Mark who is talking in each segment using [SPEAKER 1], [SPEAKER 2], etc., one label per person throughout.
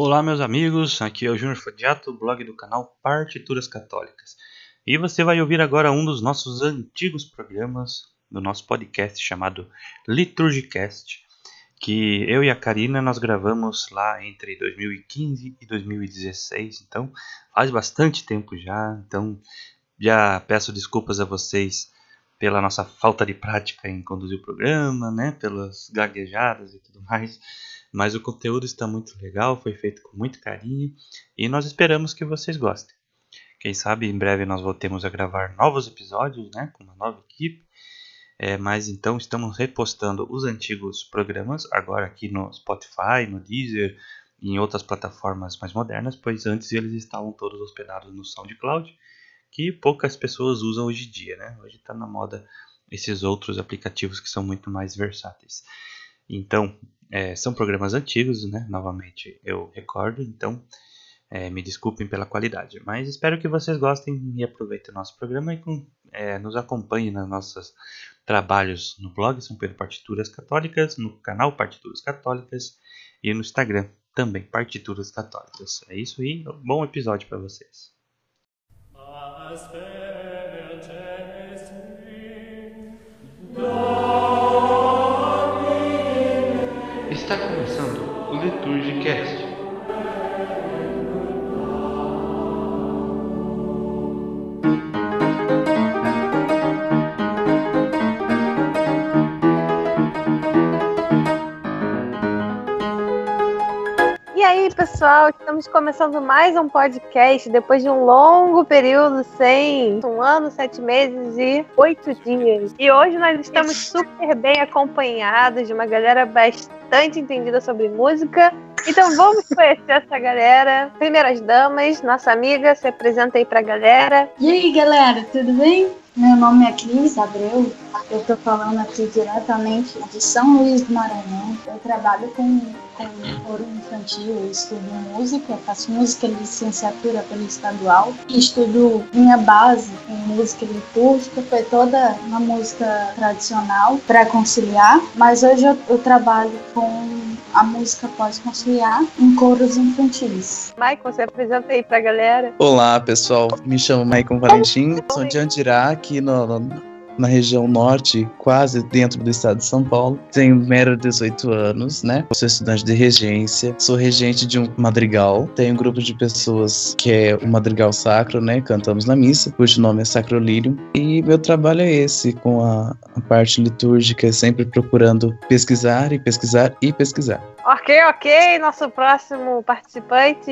[SPEAKER 1] Olá, meus amigos, aqui é o Júnior Fodiato, blog do canal Partituras Católicas. E você vai ouvir agora um dos nossos antigos programas do nosso podcast chamado Liturgicast, que eu e a Karina nós gravamos lá entre 2015 e 2016, então faz bastante tempo já, então já peço desculpas a vocês pela nossa falta de prática em conduzir o programa, né, pelas gaguejadas e tudo mais, mas o conteúdo está muito legal, foi feito com muito carinho. E nós esperamos que vocês gostem. Quem sabe em breve nós voltemos a gravar novos episódios, né, com uma nova equipe. É, mas então estamos repostando os antigos programas agora aqui no Spotify, no Deezer, em outras plataformas mais modernas, pois antes eles estavam todos hospedados no SoundCloud, que poucas pessoas usam hoje em dia, né? Hoje está na moda esses outros aplicativos que são muito mais versáteis. Então, é, são programas antigos, né? Novamente eu recordo, então é, me desculpem pela qualidade, mas espero que vocês gostem e aproveitem o nosso programa e com, é, nos acompanhem nos nossos trabalhos no blog São Pedro Partituras Católicas, no canal Partituras Católicas e no Instagram também Partituras Católicas. É isso aí, bom episódio para vocês. Está começando o Liturgicast.
[SPEAKER 2] Aí, pessoal, estamos começando mais um podcast depois de um longo período sem um ano, sete meses e oito dias. E hoje nós estamos super bem acompanhados de uma galera bastante entendida sobre música. Então vamos conhecer essa galera. Primeiras damas, nossa amiga, se apresenta aí pra galera.
[SPEAKER 3] E aí, galera, tudo bem? Meu nome é Cris Abreu, eu estou falando aqui diretamente de São Luís do Maranhão. Eu trabalho com, com coro infantil, estudo música, faço música de licenciatura pelo estadual. Estudo minha base em música litúrgica, foi toda uma música tradicional para conciliar, mas hoje eu, eu trabalho com a música pós-conciliar em coros infantis.
[SPEAKER 2] Maicon, se apresenta aí pra galera.
[SPEAKER 4] Olá, pessoal. Me chamo Maicon Valentim, sou de Andirá, aqui no, no, na região norte, quase dentro do estado de São Paulo. Tenho mero 18 anos, né? Sou estudante de regência, sou regente de um madrigal. Tenho um grupo de pessoas que é o madrigal sacro, né? Cantamos na missa, cujo nome é Sacrolírio. E meu trabalho é esse, com a, a parte litúrgica, sempre procurando pesquisar e pesquisar e pesquisar.
[SPEAKER 2] Ok, ok, nosso próximo participante.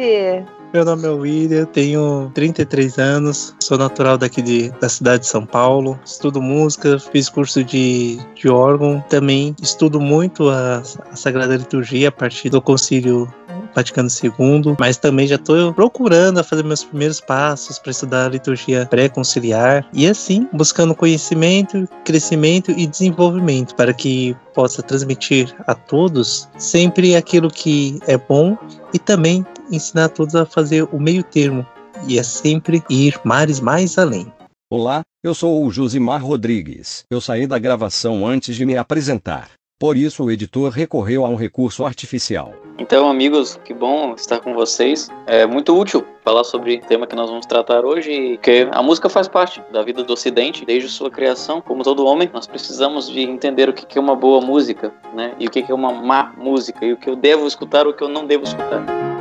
[SPEAKER 5] Meu nome é William, tenho 33 anos, sou natural daqui de, da cidade de São Paulo, estudo música, fiz curso de, de órgão, também estudo muito a, a Sagrada Liturgia a partir do Concílio Vaticano II, mas também já estou procurando fazer meus primeiros passos para estudar a liturgia pré-conciliar e assim buscando conhecimento, crescimento e desenvolvimento para que possa transmitir a todos sempre aquilo que é bom e também ensinar todos a fazer o meio termo e é sempre ir mares mais além.
[SPEAKER 6] Olá, eu sou o Josimar Rodrigues. Eu saí da gravação antes de me apresentar. Por isso o editor recorreu a um recurso artificial.
[SPEAKER 7] Então, amigos, que bom estar com vocês. É muito útil falar sobre o tema que nós vamos tratar hoje, que a música faz parte da vida do Ocidente desde sua criação. Como todo homem, nós precisamos de entender o que é uma boa música, né? E o que é uma má música, e o que eu devo escutar e o que eu não devo escutar.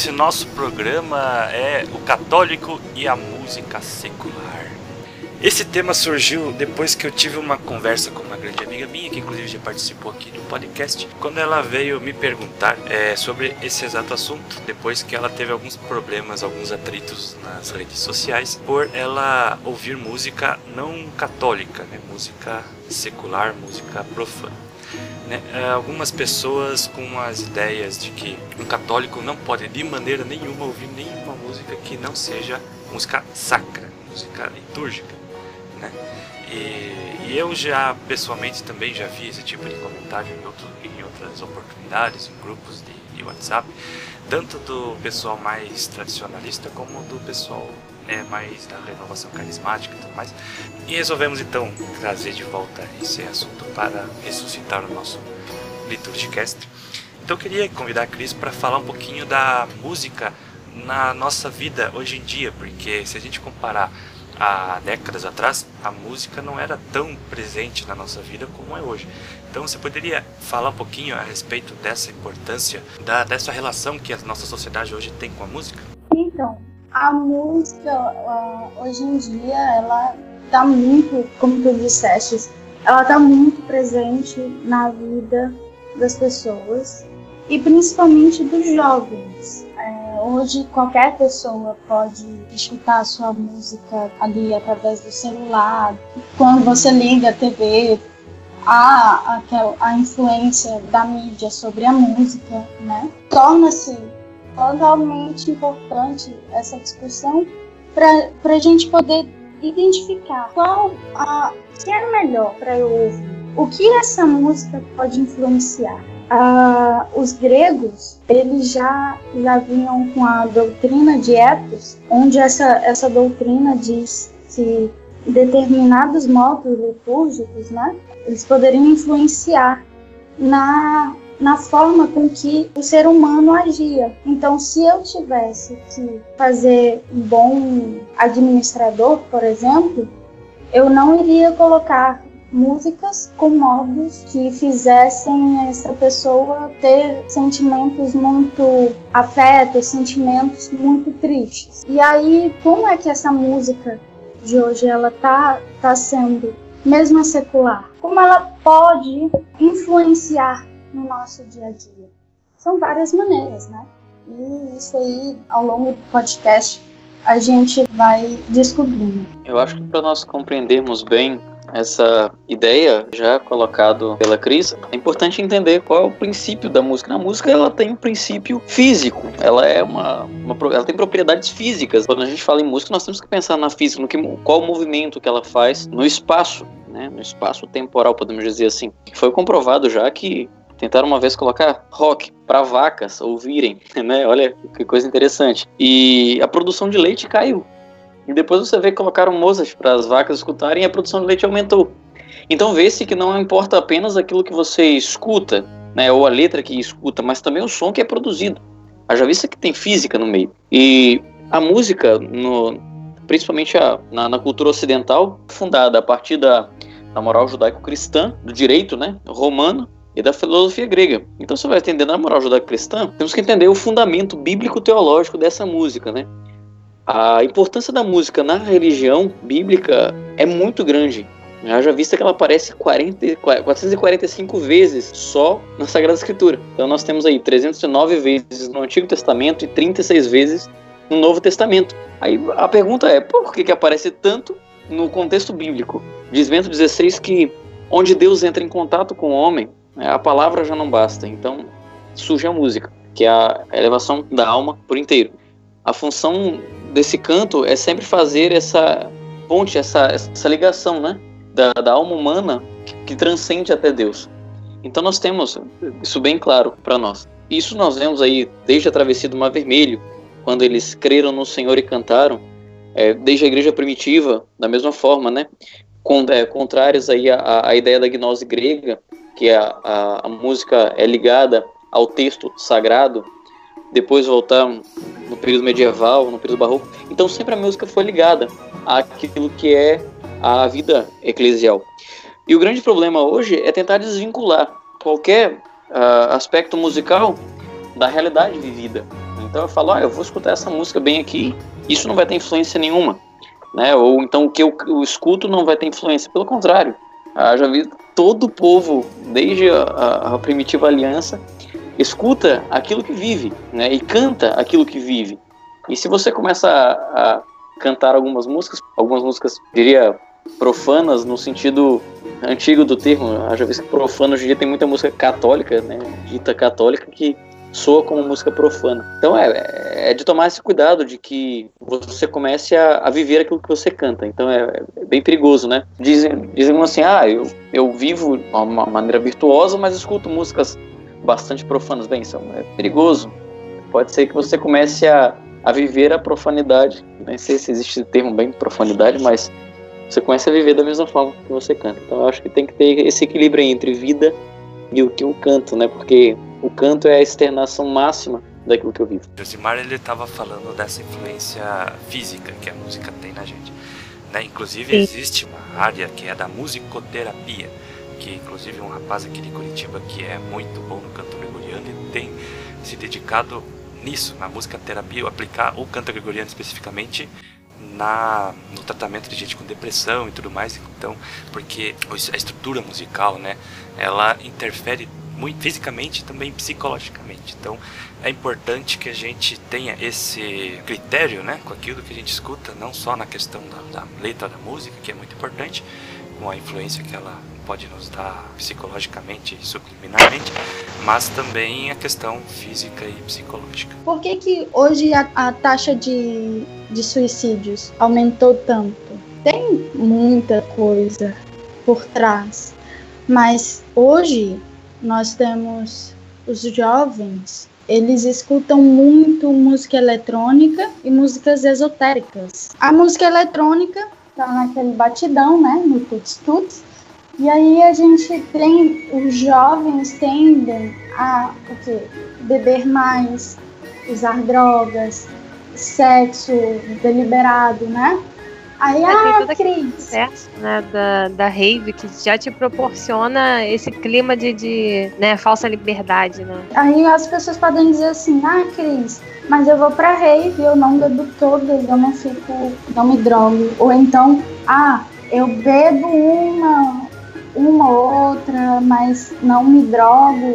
[SPEAKER 1] Desse nosso programa é o católico e a música secular. Esse tema surgiu depois que eu tive uma conversa com uma grande amiga minha, que inclusive já participou aqui do podcast, quando ela veio me perguntar é, sobre esse exato assunto, depois que ela teve alguns problemas, alguns atritos nas redes sociais, por ela ouvir música não católica, né? música secular, música profana. Né? Algumas pessoas com as ideias de que um católico não pode de maneira nenhuma ouvir nenhuma música que não seja música sacra.
[SPEAKER 8] música litúrgica, né? E, e, eu já pessoalmente também já vi esse tipo de comentário em, outro, em outras oportunidades, em grupos de, de, WhatsApp, tanto do pessoal mais tradicionalista como do pessoal né, mais da renovação carismática e tudo mais. E resolvemos então trazer de volta esse assunto para ressuscitar o nosso Liturgicast. Então eu queria convidar a Cris para falar um pouquinho da música na nossa vida hoje em dia, porque se a gente comparar há décadas atrás, a música não era tão presente na nossa vida como é hoje. Então você poderia falar um pouquinho a respeito dessa importância, da, dessa relação que a nossa sociedade hoje tem com a música?
[SPEAKER 3] Então, a música uh, hoje em dia, ela está muito, como tu disseste, ela está muito presente na vida das pessoas e principalmente dos jovens. É, hoje qualquer pessoa pode escutar a sua música ali através do celular. Quando você liga a TV, há aquela, a influência da mídia sobre a música, né? Torna-se totalmente importante essa discussão para a gente poder identificar qual a, que é melhor para eu ouvir. O que essa música pode influenciar? ah, os gregos eles já, já vinham com a doutrina de Etos, onde essa, essa doutrina diz que determinados modos litúrgicos, né, eles poderiam influenciar na, na forma com que o ser humano agia. Então, se eu tivesse que fazer um bom administrador, por exemplo, eu não iria colocar músicas com modos que fizessem essa pessoa ter sentimentos muito afetos, sentimentos muito tristes. E aí, como é que essa música de hoje ela tá tá sendo mesmo secular? Como ela pode influenciar no nosso dia a dia? São várias maneiras, né? E isso aí, ao longo do podcast, a gente vai descobrindo.
[SPEAKER 7] Eu acho que para nós compreendermos bem essa ideia já colocado pela Cris, é importante entender qual é o princípio da música. Na música ela tem um princípio físico, ela é uma, uma ela tem propriedades físicas. Quando a gente fala em música, nós temos que pensar na física, no que, qual o movimento que ela faz no espaço, né, no espaço temporal, podemos dizer assim. Foi comprovado já que tentaram uma vez colocar rock para vacas ouvirem, né? Olha que coisa interessante. E a produção de leite caiu e depois você vê que colocaram Mozart para as vacas escutarem e a produção de leite aumentou. Então vê-se que não importa apenas aquilo que você escuta, né, ou a letra que escuta, mas também o som que é produzido. Haja vista que tem física no meio. E a música, no, principalmente a, na, na, cultura ocidental, fundada a partir da, da moral judaico-cristã, do direito né, romano e da filosofia grega. Então, você vai entender na moral judaico-cristã, temos que entender o fundamento bíblico-teológico dessa música, né? A importância da música na religião bíblica é muito grande. Já vista que ela aparece 40, 445 vezes só na Sagrada Escritura. Então nós temos aí 309 vezes no Antigo Testamento e 36 vezes no Novo Testamento. Aí a pergunta é, por que, que aparece tanto no contexto bíblico? Diz Bento 16 que onde Deus entra em contato com o homem, a palavra já não basta. Então surge a música, que é a elevação da alma por inteiro. A função desse canto é sempre fazer essa ponte, essa, essa ligação, né? Da, da alma humana que, que transcende até Deus. Então nós temos isso bem claro para nós. Isso nós vemos aí desde a travessia do Mar Vermelho, quando eles creram no Senhor e cantaram, é, desde a igreja primitiva, da mesma forma, né? Com, é, contrários aí à, à ideia da gnose grega, que a, a, a música é ligada ao texto sagrado, depois voltar no período medieval, no período barroco. Então sempre a música foi ligada àquilo que é a vida eclesial. E o grande problema hoje é tentar desvincular qualquer uh, aspecto musical da realidade vivida. Então eu falo, ah, eu vou escutar essa música bem aqui, isso não vai ter influência nenhuma. Né? Ou então o que eu, eu escuto não vai ter influência. Pelo contrário, ah, já vi todo o povo, desde a, a, primitiva aliança, escuta aquilo que vive, né? E canta aquilo que vive. E se você começa a, a cantar algumas músicas, algumas músicas, diria, profanas no sentido antigo do termo, já visto que profano hoje em dia tem muita música católica, né? Dita católica que soa como música profana. Então é, é de tomar esse cuidado de que você comece a, a viver aquilo que você canta. Então é, é, bem perigoso, né? Dizem, dizem assim, ah, eu, eu vivo de uma maneira virtuosa, mas escuto músicas bastante profanas. Bem, isso é perigoso. Pode ser que você comece a, a viver a profanidade. Nem sei se existe o termo bem profanidade, mas você começa a viver da mesma forma que você canta. Então eu acho que tem que ter esse equilíbrio entre vida e o que eu canto, né? Porque o canto é a externação máxima daquilo que eu vivo.
[SPEAKER 8] Josimar ele estava falando dessa influência física que a música tem na gente. Né? Inclusive Sim. existe uma área que é da musicoterapia, que inclusive um rapaz aqui de Curitiba que é muito bom no canto gregoriano e tem se dedicado nisso, na música terapia, aplicar o canto gregoriano especificamente na, no tratamento de gente com depressão e tudo mais, então, porque a estrutura musical, né, ela interfere muito fisicamente e também psicologicamente. Então, é importante que a gente tenha esse critério, né, com aquilo que a gente escuta, não só na questão da, da letra da música, que é muito importante, com a influência que ela pode nos dar psicologicamente e subliminarmente, mas também a questão física e psicológica.
[SPEAKER 3] Por que, que hoje a, a taxa de, de suicídios aumentou tanto? Tem muita coisa por trás, mas hoje nós temos os jovens, eles escutam muito música eletrônica e músicas esotéricas. A música eletrônica tá naquele batidão, né, no tuts-tuts, e aí a gente tem, os jovens tendem a o quê? beber mais, usar drogas, sexo deliberado, né? Aí, ah,
[SPEAKER 2] tem todo aquele processo né, da, da rave que já te proporciona esse clima de, de né, falsa liberdade, né?
[SPEAKER 3] Aí as pessoas podem dizer assim, ah, Cris, mas eu vou pra rave, eu não bebo todas, eu não fico, não me drogo. Ou então, ah, eu bebo uma, uma ou outra, mas não me drogo.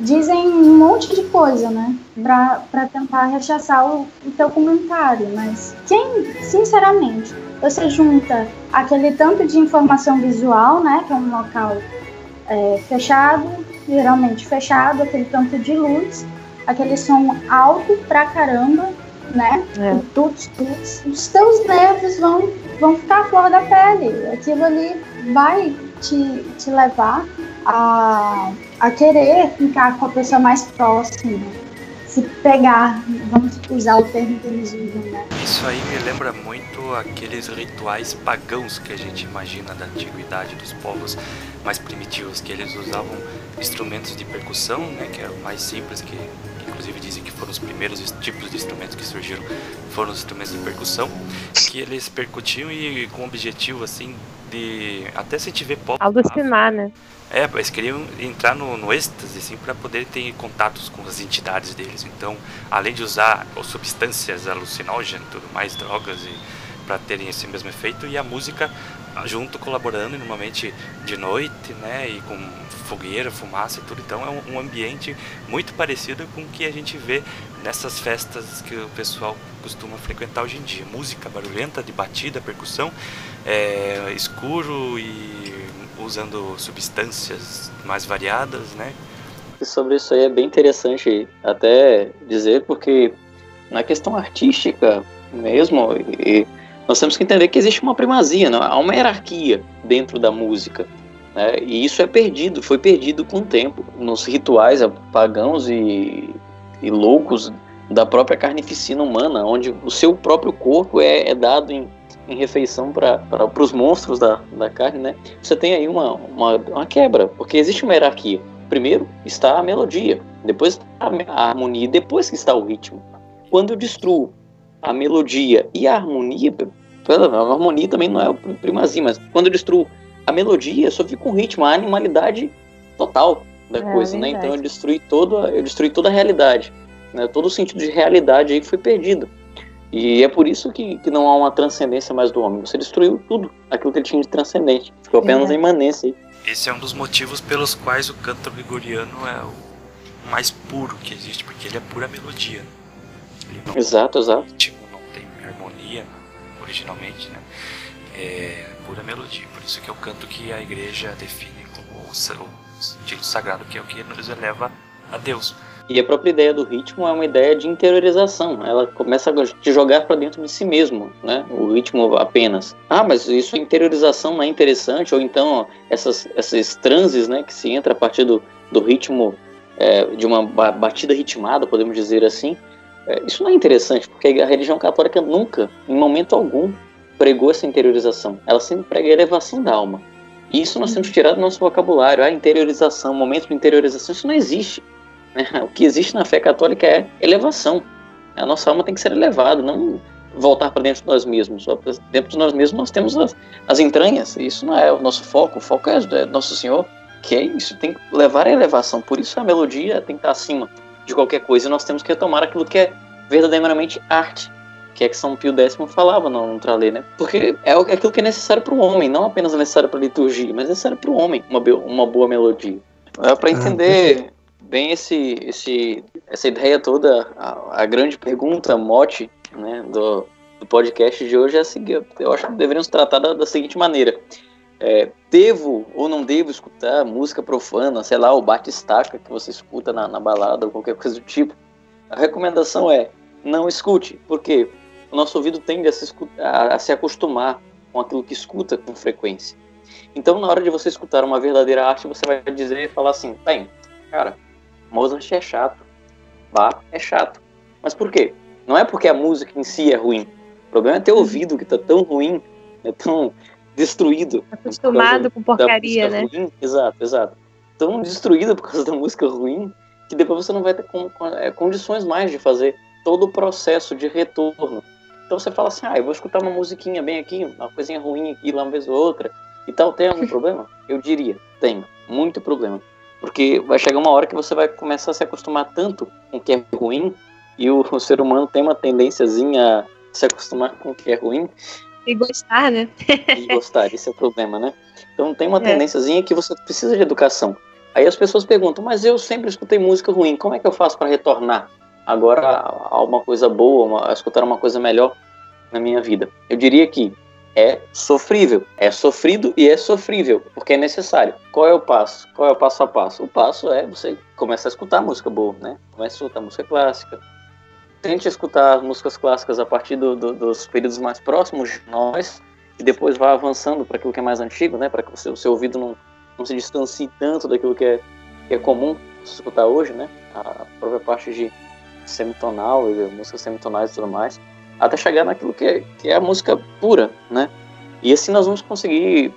[SPEAKER 3] dizem um monte de coisa, né? Pra, pra tentar rechaçar o, o teu comentário. Mas quem, sinceramente, você junta aquele tanto de informação visual, né? Que é um local é, fechado, geralmente fechado, aquele tanto de luz, aquele som alto pra caramba, né? É. Tuts, tuts, os teus nervos vão, vão ficar fora da pele. Aquilo ali vai te, te levar a, a querer ficar com a pessoa mais próxima, se pegar, vamos usar o termo que eles usam, né?
[SPEAKER 8] Isso aí me lembra muito aqueles rituais pagãos que a gente imagina da antiguidade dos povos mais primitivos, que eles usavam instrumentos de percussão, né, que era o mais simples, que inclusive dizem que foram os primeiros tipos de instrumentos que surgiram, foram os instrumentos de percussão, que eles percutiam e com o objetivo assim de até se tiver pop.
[SPEAKER 2] Alucinar, né?
[SPEAKER 8] É, eles queriam entrar no, no êxtase, assim, para poder ter contatos com as entidades deles. Então, além de usar substâncias alucinógenas, tudo mais, drogas e para terem esse mesmo efeito e a música junto colaborando normalmente de noite, né, e com fogueira, fumaça e tudo. Então é um, ambiente muito parecido com o que a gente vê nessas festas que o pessoal costuma frequentar hoje em dia. Música barulhenta, de batida, percussão, é, escuro e usando substâncias mais variadas, né?
[SPEAKER 7] E sobre isso aí é bem interessante até dizer, porque na questão artística mesmo, e nós temos que entender que existe uma primazia, não? há uma hierarquia dentro da música. Né? E isso é perdido, foi perdido com o tempo, nos rituais pagãos e, e loucos da própria carnificina humana, onde o seu próprio corpo é, é dado em, em refeição para os monstros da, da carne, né? Você tem aí uma, uma, uma, quebra, porque existe uma hierarquia. Primeiro está a melodia, depois a harmonia, depois que está o ritmo. Quando eu destruo a melodia e a harmonia, a harmonia também não é o primazia, mas quando eu destruo a melodia, só fica um ritmo, a animalidade total da é, coisa, né? Então eu destruí toda, eu destruí toda a realidade. Né? Todo o sentido de realidade aí foi perdido. E é por isso que, que não há uma transcendência mais do homem. Você destruiu tudo aquilo que ele tinha de transcendente. Ficou apenas é. a imanência aí.
[SPEAKER 8] Esse é um dos motivos pelos quais o canto gregoriano é o mais puro que existe, porque ele é pura melodia.
[SPEAKER 7] Não exato, exato.
[SPEAKER 8] Ritmo, não tem harmonia originalmente, né? É pura melodia. Por isso que é o canto que a igreja define como o, o estilo sagrado, que é o que nos eleva a Deus.
[SPEAKER 7] E a própria ideia do ritmo é uma ideia de interiorização. Ela começa a te jogar para dentro de si mesmo, né? O ritmo apenas. Ah, mas isso interiorização não é interessante? Ou então essas, esses transes, né, que se entra a partir do, do ritmo é, de uma batida ritmada, podemos dizer assim. É, isso não é interessante, porque a religião católica nunca, em momento algum, pregou essa interiorização. Ela sempre prega a elevação da alma. E isso nós temos tirado do nosso vocabulário. A interiorização, momento de interiorização, isso não existe. Né? O que existe na fé católica é elevação. A nossa alma tem que ser elevada, não voltar para dentro de nós mesmos. Dentro de nós mesmos nós temos as, as entranhas. Isso não é o nosso foco. O foco é, é Nosso Senhor, que é isso. Tem que levar a elevação. Por isso a melodia tem que estar acima de qualquer coisa. Nós temos que retomar aquilo que é verdadeiramente arte que é que São Pio X falava no, no Tralê, né? Porque é, é aquilo que é necessário para o homem, não apenas necessário para a liturgia, mas necessário para o homem, uma, uma boa melodia. É para entender bem esse, esse, essa ideia toda, a, a grande pergunta, mote né, do, do podcast de hoje é a seguinte: eu acho que deveríamos tratar da, da seguinte maneira. É, devo ou não devo escutar música profana, sei lá, o batistaca que você escuta na, na balada ou qualquer coisa do tipo? A recomendação é não escute. Por quê? o nosso ouvido tende a se, a, a se acostumar com aquilo que escuta com frequência. Então, na hora de você escutar uma verdadeira arte, você vai dizer e falar assim: bem, cara, Mozart é chato, Bach é chato. Mas por quê? Não é porque a música em si é ruim. O problema é ter ouvido que está tão ruim, é tão destruído.
[SPEAKER 2] Acostumado com porcaria, né?
[SPEAKER 7] Ruim. Exato, exato. Tão destruído por causa da música ruim que depois você não vai ter com, com, é, condições mais de fazer todo o processo de retorno então você fala assim, ah, eu vou escutar uma musiquinha bem aqui, uma coisinha ruim aqui, lá uma vez ou outra, e tal, tem algum problema? Eu diria, tem, muito problema. Porque vai chegar uma hora que você vai começar a se acostumar tanto com o que é ruim, e o, o ser humano tem uma tendênciazinha a se acostumar com o que é ruim.
[SPEAKER 2] E gostar, né?
[SPEAKER 7] e gostar, esse é o problema, né? Então tem uma é. tendênciazinha que você precisa de educação. Aí as pessoas perguntam, mas eu sempre escutei música ruim, como é que eu faço para retornar? agora a uma coisa boa, uma, a escutar uma coisa melhor na minha vida. Eu diria que é sofrível, é sofrido e é sofrível, porque é necessário. Qual é o passo? Qual é o passo a passo? O passo é você começar a escutar música boa, né? Começa a escutar música clássica. Tente escutar músicas clássicas a partir do, do, dos períodos mais próximos de nós e depois vá avançando para aquilo que é mais antigo, né? Para que o seu ouvido não, não se distancie tanto daquilo que é, que é comum escutar hoje, né? A própria parte de semitonal, músicas semitonais e tudo mais, até chegar naquilo que é, que é a música pura, né? E assim nós vamos conseguir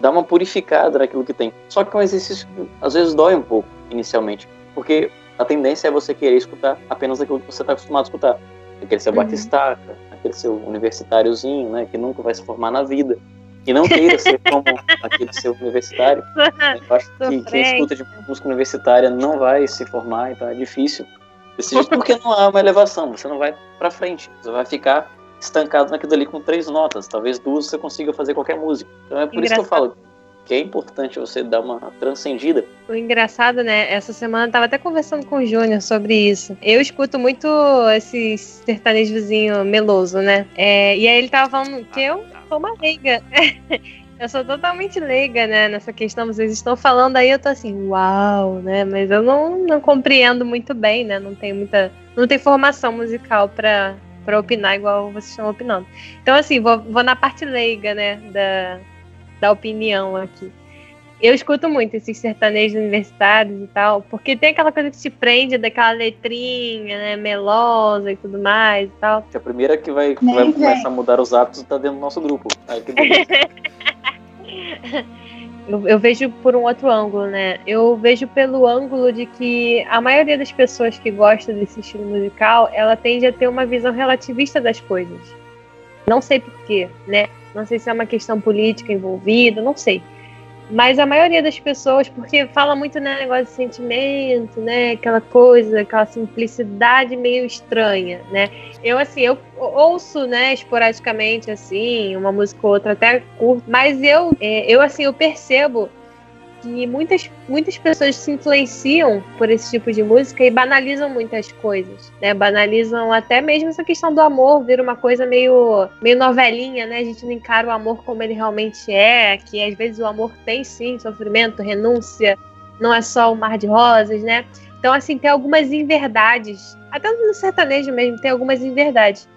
[SPEAKER 7] dar uma purificada naquilo que tem. Só que é um exercício que às vezes dói um pouco, inicialmente, porque a tendência é você querer escutar apenas aquilo que você está acostumado a escutar. Aquele seu uhum. batistaca, aquele seu universitáriozinho, né, que nunca vai se formar na vida. E não queira ser como aquele seu universitário. Eu acho que quem escuta de música universitária não vai se formar, então é difícil jeito, porque não há uma elevação, você não vai para frente, você vai ficar estancado naquilo ali com três notas, talvez duas você consiga fazer qualquer música. Então é por engraçado. isso que eu falo que é importante você dar uma transcendida.
[SPEAKER 2] O engraçado, né? Essa semana eu tava até conversando com o Júnior sobre isso. Eu escuto muito esse sertanejozinho meloso, né? É, e aí ele tava falando que eu sou uma leiga. Eu sou totalmente leiga, né, nessa questão. Vocês estão falando aí, eu tô assim, uau, né? Mas eu não, não compreendo muito bem, né? Não tenho muita. Não tenho formação musical para para opinar igual vocês estão opinando. Então, assim, vou, vou na parte leiga, né, da, da opinião aqui. Eu escuto muito esses sertanejos universitários e tal, porque tem aquela coisa que te prende daquela letrinha, né, melosa e tudo mais e tal.
[SPEAKER 7] A primeira que vai, vai começar a mudar os hábitos tá dentro do nosso grupo. Ai, que
[SPEAKER 2] eu, eu, vejo por um outro ângulo, né? Eu vejo pelo ângulo de que a maioria das pessoas que gostam desse estilo musical, ela tende a ter uma visão relativista das coisas. Não sei porquê, né? Não sei se é uma questão política envolvida, não sei. Mas a maioria das pessoas, porque fala muito né, negócio de sentimento, né? Aquela coisa, aquela simplicidade meio estranha, né? Eu, assim, eu ouço, né, esporadicamente, assim, uma música ou outra, até curto, mas eu, é, eu assim, eu percebo que muitas, muitas pessoas se influenciam por esse tipo de música e banalizam muitas coisas, né? Banalizam até mesmo essa questão do amor, vira uma coisa meio, meio novelinha, né? A gente não encara o amor como ele realmente é, que às vezes o amor tem sim sofrimento, renúncia, não é só o mar de rosas, né? Então, assim, tem algumas inverdades, até no sertanejo mesmo, tem algumas inverdades.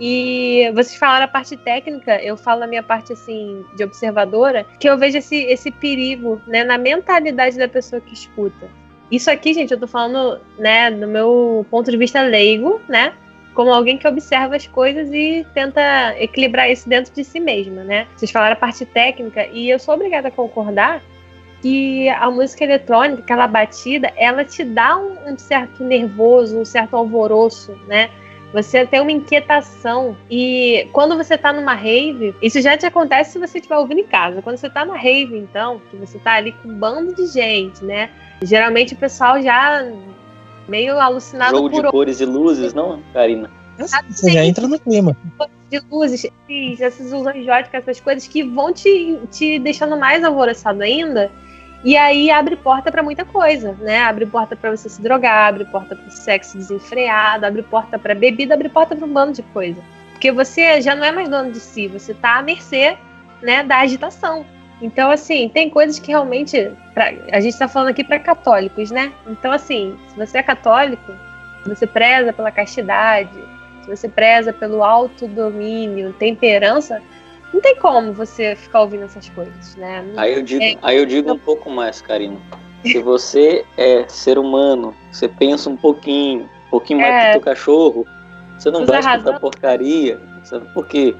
[SPEAKER 2] E vocês falaram a parte técnica, eu falo a minha parte assim de observadora, que eu vejo esse, esse perigo, né, na mentalidade da pessoa que escuta. Isso aqui, gente, eu tô falando, né, no meu ponto de vista leigo, né? Como alguém que observa as coisas e tenta equilibrar isso dentro de si mesma, né? Vocês falaram a parte técnica e eu sou obrigada a concordar que a música eletrônica, aquela batida, ela te dá um, um certo nervoso, um certo alvoroço, né? Você tem uma inquietação. E quando você tá numa rave, isso já te acontece se você estiver ouvindo em casa. Quando você tá na rave, então, que você tá ali com um bando de gente, né? Geralmente o pessoal já meio alucinado
[SPEAKER 7] Jogo
[SPEAKER 2] por
[SPEAKER 7] de cores e luzes, não, Karina?
[SPEAKER 5] Você já entra no clima.
[SPEAKER 2] de luzes, essas ilusões jóticas, essas coisas que vão te, te deixando mais alvoroçado ainda. E aí abre porta para muita coisa, né? Abre porta para você se drogar, abre porta para sexo desenfreado, abre porta para bebida, abre porta para um bando de coisa. Porque você já não é mais dono de si, você tá à mercê, né, da agitação. Então, assim, tem coisas que realmente. Pra, a gente está falando aqui para católicos, né? Então, assim, se você é católico, se você preza pela castidade, se você preza pelo autodomínio, temperança, não tem como você ficar ouvindo essas coisas, né?
[SPEAKER 7] Aí eu digo,
[SPEAKER 2] É.
[SPEAKER 7] aí eu digo um pouco mais, Karina. Se você é ser humano, você pensa um pouquinho, um pouquinho mais
[SPEAKER 2] É.
[SPEAKER 7] que teu cachorro, você não
[SPEAKER 2] Você
[SPEAKER 7] vai escutar
[SPEAKER 2] razão.
[SPEAKER 7] porcaria. Sabe por quê?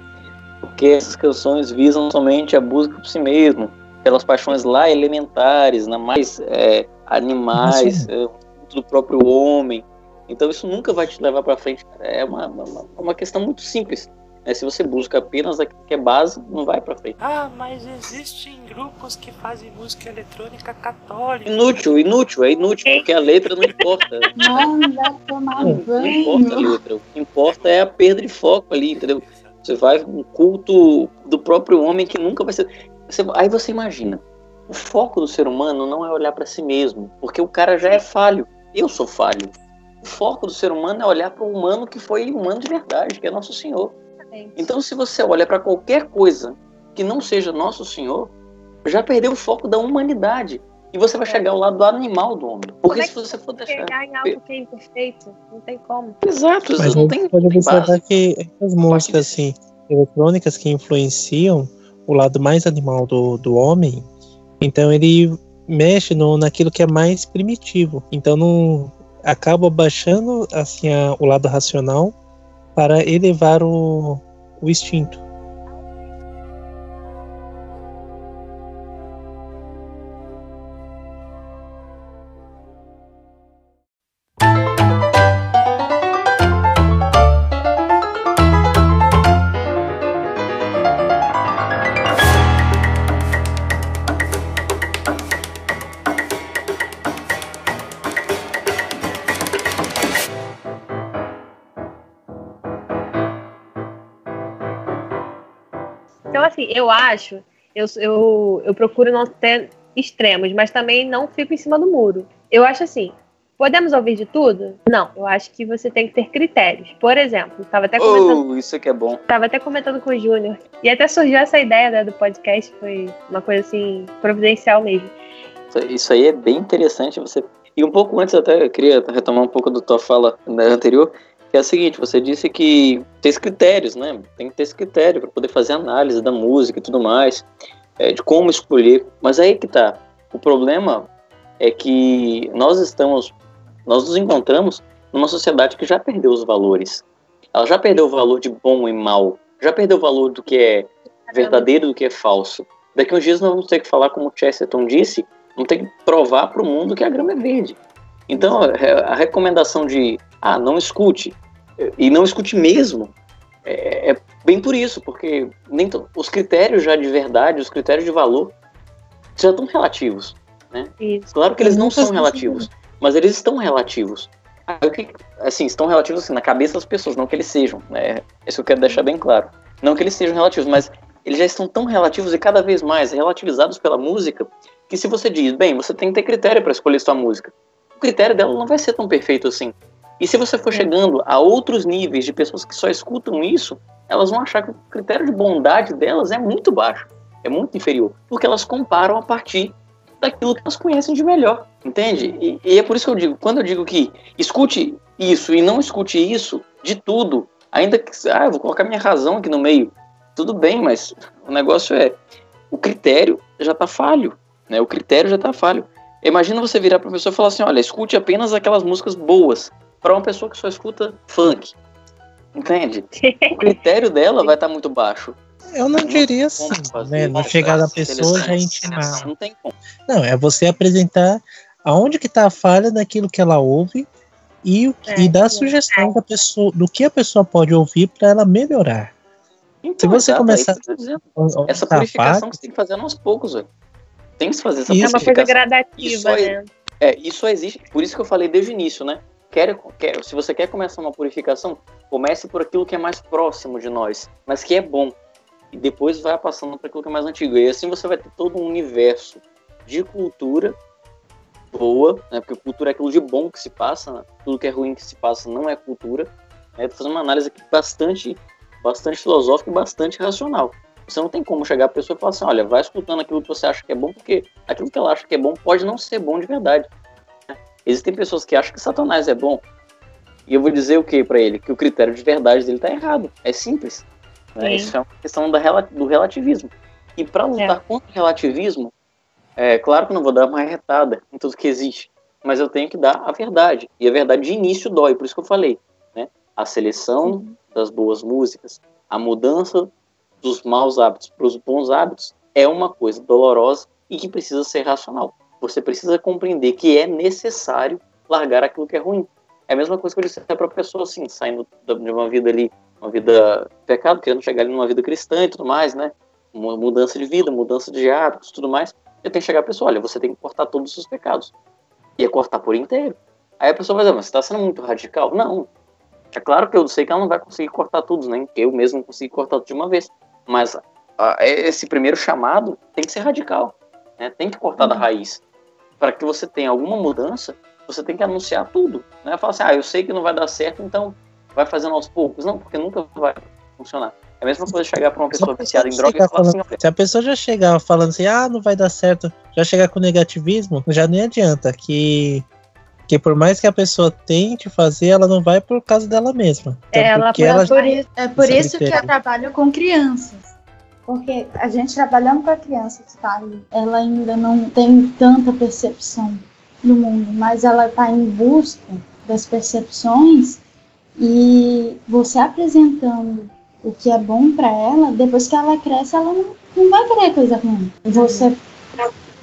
[SPEAKER 7] Porque essas canções visam somente a busca por si mesmo, pelas paixões lá elementares, na mais é, animais, é, do próprio homem. Então isso nunca vai te levar para frente. É uma, uma, uma questão muito simples. Né? Se você busca apenas aquilo que é base, não vai para frente.
[SPEAKER 9] Ah, mas existem grupos que fazem música eletrônica católica.
[SPEAKER 7] Inútil, inútil, é inútil, porque a letra não importa.
[SPEAKER 3] Não vai tomar
[SPEAKER 7] Não importa a
[SPEAKER 3] banho.
[SPEAKER 7] letra. O que importa é a perda de foco ali, entendeu? Você vai um culto do próprio homem que nunca vai ser. Você- aí você imagina. O foco do ser humano não é olhar para si mesmo, porque o cara já é falho. Eu sou falho. O foco do ser humano é olhar para o humano que foi humano de verdade, que é nosso Senhor. Então, se você olha para qualquer coisa que não seja nosso Senhor, já perdeu o foco da humanidade. E você vai chegar ao lado do animal do homem. Porque
[SPEAKER 2] Como é
[SPEAKER 7] se
[SPEAKER 2] que
[SPEAKER 7] você for deixar.
[SPEAKER 2] Chegar em algo que é imperfeito, não tem como.
[SPEAKER 7] Exato,
[SPEAKER 5] Mas
[SPEAKER 7] não
[SPEAKER 5] a
[SPEAKER 7] tem,
[SPEAKER 5] pode observar que essas músicas assim, eletrônicas que influenciam o lado mais animal do, do homem, então ele mexe no, naquilo que é mais primitivo. Então não acaba baixando assim a- o lado racional para elevar o, o instinto.
[SPEAKER 2] Acho, eu, eu, eu procuro não ter extremos, mas também não fico em cima do muro. Eu acho assim, podemos ouvir de tudo? Não, eu acho que você tem que ter critérios. Por exemplo, estava até comentando
[SPEAKER 7] Oh, isso aqui é bom.
[SPEAKER 2] Tava até comentando com o Júnior. E até surgiu essa ideia né, do podcast, foi uma coisa assim, providencial mesmo.
[SPEAKER 7] Isso- aí é bem interessante. Você e um pouco antes até eu queria retomar um pouco da tua fala né, anterior, que é o seguinte: você disse que tem critérios, né? Tem que ter esse critério para poder fazer análise da música e tudo mais, é, de como escolher. Mas aí que tá. O problema é que nós estamos, nós nos encontramos numa sociedade que já perdeu os valores. Ela já perdeu o valor de bom e mal. Já perdeu o valor do que é verdadeiro do que é falso. Daqui uns dias nós vamos ter que falar, como Chesterton disse, vamos ter que provar para o mundo que a grama é verde. Então, a a recomendação de, ah, não escute, e não escute mesmo, é, é bem por isso, porque nem os critérios já de verdade, os critérios de valor, já estão relativos.
[SPEAKER 2] Isso.
[SPEAKER 7] Claro que eles não são
[SPEAKER 5] se
[SPEAKER 7] relativos, mas eles estão relativos. Assim, estão relativos assim, na cabeça das pessoas, não que eles sejam. Né? Isso eu quero deixar bem claro. Não que eles sejam relativos, mas eles já estão tão relativos e cada vez mais relativizados pela música que se você diz, bem, você tem que ter critério para escolher sua música, critério dela não vai ser tão perfeito assim. E se você for chegando a outros níveis de pessoas que só escutam isso, elas vão achar que o critério de bondade delas é muito baixo, é muito inferior, porque elas comparam a partir daquilo que elas conhecem de melhor, entende? E, e é por isso que eu digo, quando eu digo que escute isso e não escute isso de tudo, ainda que, ah, eu vou colocar minha razão aqui no meio, tudo bem, mas o negócio é, o critério já tá falho, né? O critério já tá falho. Imagina você virar para pessoa e falar assim, olha, escute apenas aquelas músicas boas, para uma pessoa que só escuta funk, entende? O critério dela vai estar tá muito baixo.
[SPEAKER 5] Eu não diria assim, né? Não chegar na pessoa já intimar. Não tem como. Não, é você apresentar aonde que tá a falha daquilo que ela ouve e, é, e dar a sugestão é. da pessoa, do que a pessoa pode ouvir para ela melhorar.
[SPEAKER 7] Então, Se você começar. É essa purificação falha, que você tem que fazer aos poucos, velho. Tem que fazer essa
[SPEAKER 2] isso. purificação. É uma coisa gradativa, isso
[SPEAKER 7] né? É, isso só existe. Por isso que eu falei desde o início, né? Quer, quer, se você quer começar uma purificação, comece por aquilo que é mais próximo de nós, mas que é bom e depois vai passando para aquilo que é mais antigo. E assim você vai ter todo um universo de cultura boa, né? Porque cultura é aquilo de bom que se passa, né? tudo que é ruim que se passa não é cultura. Né? Tô fazendo uma análise aqui bastante, bastante filosófica e bastante racional. Você não tem como chegar a pessoa e falar assim, olha, vai escutando aquilo que você acha que é bom, porque aquilo que ela acha que é bom pode não ser bom de verdade. Existem pessoas que acham que Satanás é bom, e eu vou dizer o que para ele? Que o critério de verdade dele tá errado. É simples. Né? Isso é uma questão da, do relativismo. E para lutar é. contra o relativismo, é claro que não vou dar uma retada em tudo que existe, mas eu tenho que dar a verdade. E a verdade de início dói, por isso que eu falei. Né? A seleção uhum. das boas músicas, a mudança dos maus hábitos para os bons hábitos é uma coisa dolorosa e que precisa ser racional. Você precisa compreender que é necessário largar aquilo que é ruim. É a mesma coisa que eu disse para a pessoa assim, saindo de uma vida ali uma vida pecado, querendo chegar ali numa vida cristã e tudo mais, né? Uma mudança de vida, mudança de hábitos tudo mais. Eu tenho que chegar a pessoa, olha, você tem que cortar todos os seus pecados. E é cortar por inteiro. Aí a pessoa vai dizer, mas você está sendo muito radical? Não. É claro que eu sei que ela não vai conseguir cortar nem né? que eu mesmo consigo cortar tudo de uma vez. Mas a, esse primeiro chamado tem que ser radical. Né? Tem que cortar uhum. da raiz. Para que você tenha alguma mudança, você tem que anunciar tudo. Né? Falar assim, ah, eu sei que não vai dar certo, então vai fazendo aos poucos. Não, porque nunca vai funcionar. É a mesma coisa chegar para uma pessoa viciada em droga e falar
[SPEAKER 5] falando, assim, Se a pessoa já chegar falando assim, ah, não vai dar certo, já chegar com negativismo, já nem adianta. Que, que por mais que a pessoa tente fazer, ela não vai por causa dela mesma.
[SPEAKER 3] Então, é, ela, ela por isso, é por isso que eu trabalho com crianças. Porque a gente trabalhando com a criança que está ali, ela ainda não tem tanta percepção do mundo, mas ela está em busca das percepções e você apresentando o que é bom para ela, depois que ela cresce, ela não, não vai querer coisa ruim. Você,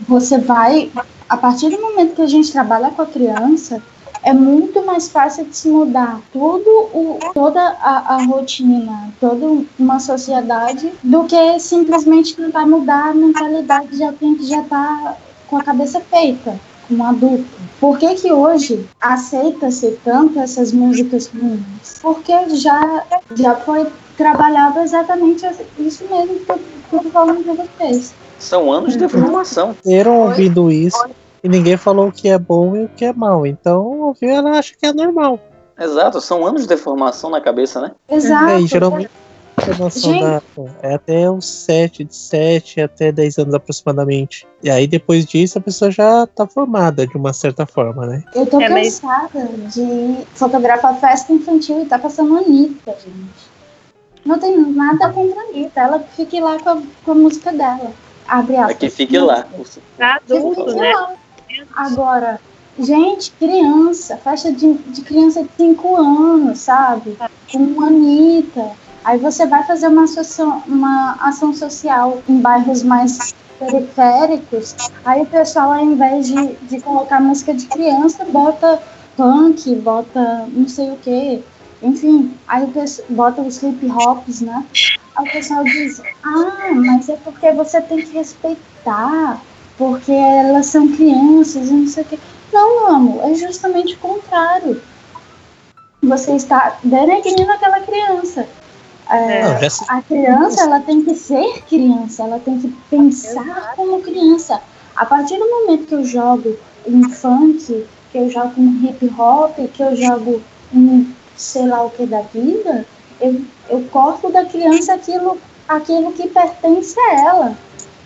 [SPEAKER 3] você vai, a partir do momento que a gente trabalha com a criança, é muito mais fácil de se mudar tudo o, toda a, a, rotina, toda uma sociedade, do que simplesmente tentar mudar a mentalidade de alguém que já está com a cabeça feita um adulto. Por que, que hoje aceita-se tanto essas músicas ruins? Porque já, já foi trabalhado exatamente isso mesmo que eu estou falando para vocês.
[SPEAKER 7] São anos de deformação.
[SPEAKER 5] Teram ouvido isso e ninguém falou o que é bom e o que é mal. Então, ouviu, ela acha que é normal.
[SPEAKER 7] Exato, são anos de deformação na cabeça, né?
[SPEAKER 3] Exato.
[SPEAKER 5] É, e geralmente da, é até uns 7, de 7 até 10 anos aproximadamente. E aí depois disso a pessoa já tá formada de uma certa forma, né?
[SPEAKER 3] Eu tô é, cansada mas... de fotografar festa infantil e tá passando a Anitta, gente. Não tem nada contra a Anitta, ela fique lá com a, com a música dela. Abre aspas.
[SPEAKER 7] É que fique lá.
[SPEAKER 2] Pra adulto, né? Lá.
[SPEAKER 3] Agora, gente, criança, faixa de, de criança de 5 anos, sabe? Com Anitta Aí você vai fazer uma, ação, uma ação social em bairros mais periféricos, aí o pessoal, ao invés de, de colocar música de criança, bota punk, bota não sei o que, enfim, aí bota os hip hops, né? Aí o pessoal diz, ah, mas é porque você tem que respeitar, porque elas são crianças e não sei o que. Não, amor, é justamente o contrário. Você está denegrindo aquela criança. É, não, a criança ela tem que ser criança, ela tem que pensar como criança. A partir do momento que eu jogo um funk, que eu jogo um hip hop, que eu jogo um sei lá o que da vida, eu, eu corto da criança aquilo, aquilo que pertence a ela,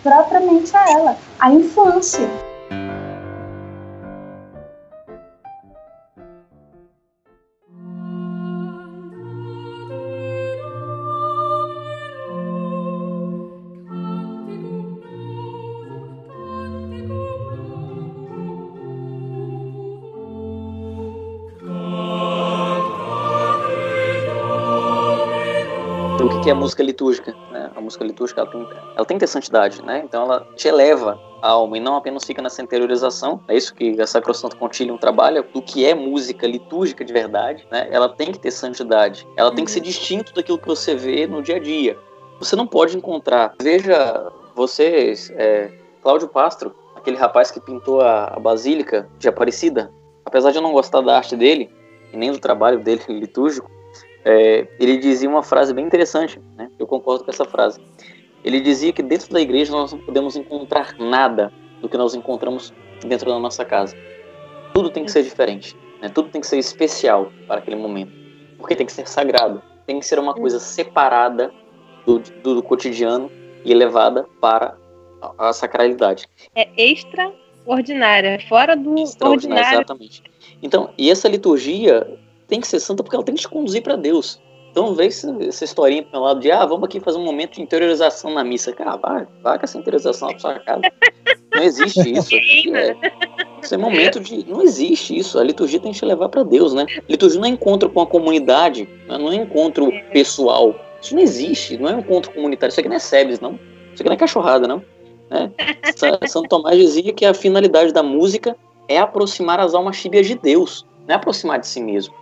[SPEAKER 3] propriamente a ela, a infância.
[SPEAKER 7] Que é a música litúrgica? né? A música litúrgica ela tem, ela tem que ter santidade, né? Então ela te eleva a alma e não apenas fica nessa interiorização. É isso que a Sacrosanto Concilium trabalha, do que é música litúrgica de verdade, né? Ela tem que ter santidade. Ela tem que ser distinto daquilo que você vê no dia a dia. Você não pode encontrar. Veja, vocês, é, Cláudio Pastro, aquele rapaz que pintou a, a Basílica de Aparecida, apesar de eu não gostar da arte dele, e nem do trabalho dele litúrgico, é, ele dizia uma frase bem interessante, né? eu concordo com essa frase. Ele dizia que dentro da igreja nós não podemos encontrar nada do que nós encontramos dentro da nossa casa. Tudo tem que ser diferente, né? tudo tem que ser especial para aquele momento, porque tem que ser sagrado, tem que ser uma coisa separada do, do, do cotidiano e levada para a, a sacralidade.
[SPEAKER 2] É extraordinária, fora do ordinário.
[SPEAKER 7] exatamente. Então, e essa liturgia tem que ser santa porque ela tem que te conduzir para Deus. Então, vê essa, essa historinha pro meu lado de, ah, vamos aqui fazer um momento de interiorização na missa. Cara, vai, vai com essa interiorização na sua casa. Não existe isso. É, isso é momento de. Não existe isso. A liturgia tem que te levar para Deus, né? A liturgia não é encontro com a comunidade, né? não é encontro pessoal. Isso não existe. Não é um encontro comunitário. Isso aqui não é SEBS, não. Isso aqui não é cachorrada, não. Né? Sa- Santo Tomás dizia que a finalidade da música é aproximar as almas tíbias de Deus, não é aproximar de si mesmo.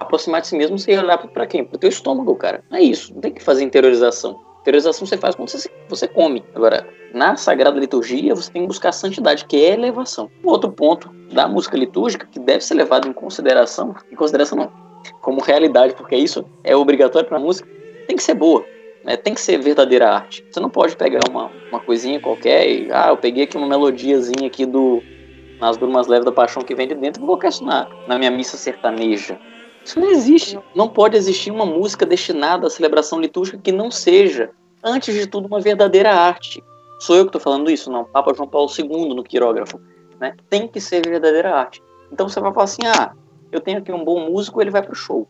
[SPEAKER 7] Aproximar de si mesmo ia olhar para quem? Pro teu estômago, cara. É isso. Não tem que fazer interiorização. Interiorização você faz quando você, você come. Agora, na Sagrada Liturgia, você tem que buscar a santidade, que é elevação. Um outro ponto da música litúrgica que deve ser levado em consideração, em consideração não, como realidade, porque isso é obrigatório para a música, tem que ser boa. Né? Tem que ser verdadeira arte. Você não pode pegar uma, uma coisinha qualquer e, ah, eu peguei aqui uma melodiazinha aqui do Nas Brumas Leves da Paixão que vem de dentro e vou colocar isso na, na minha missa sertaneja. Isso não existe. Não pode existir uma música destinada à celebração litúrgica que não seja, antes de tudo, uma verdadeira arte. Sou eu que estou falando isso? Não. Papa João Paulo II no quirógrafo. Né? Tem que ser verdadeira arte. Então você vai falar assim: ah, eu tenho aqui um bom músico, ele vai pro show.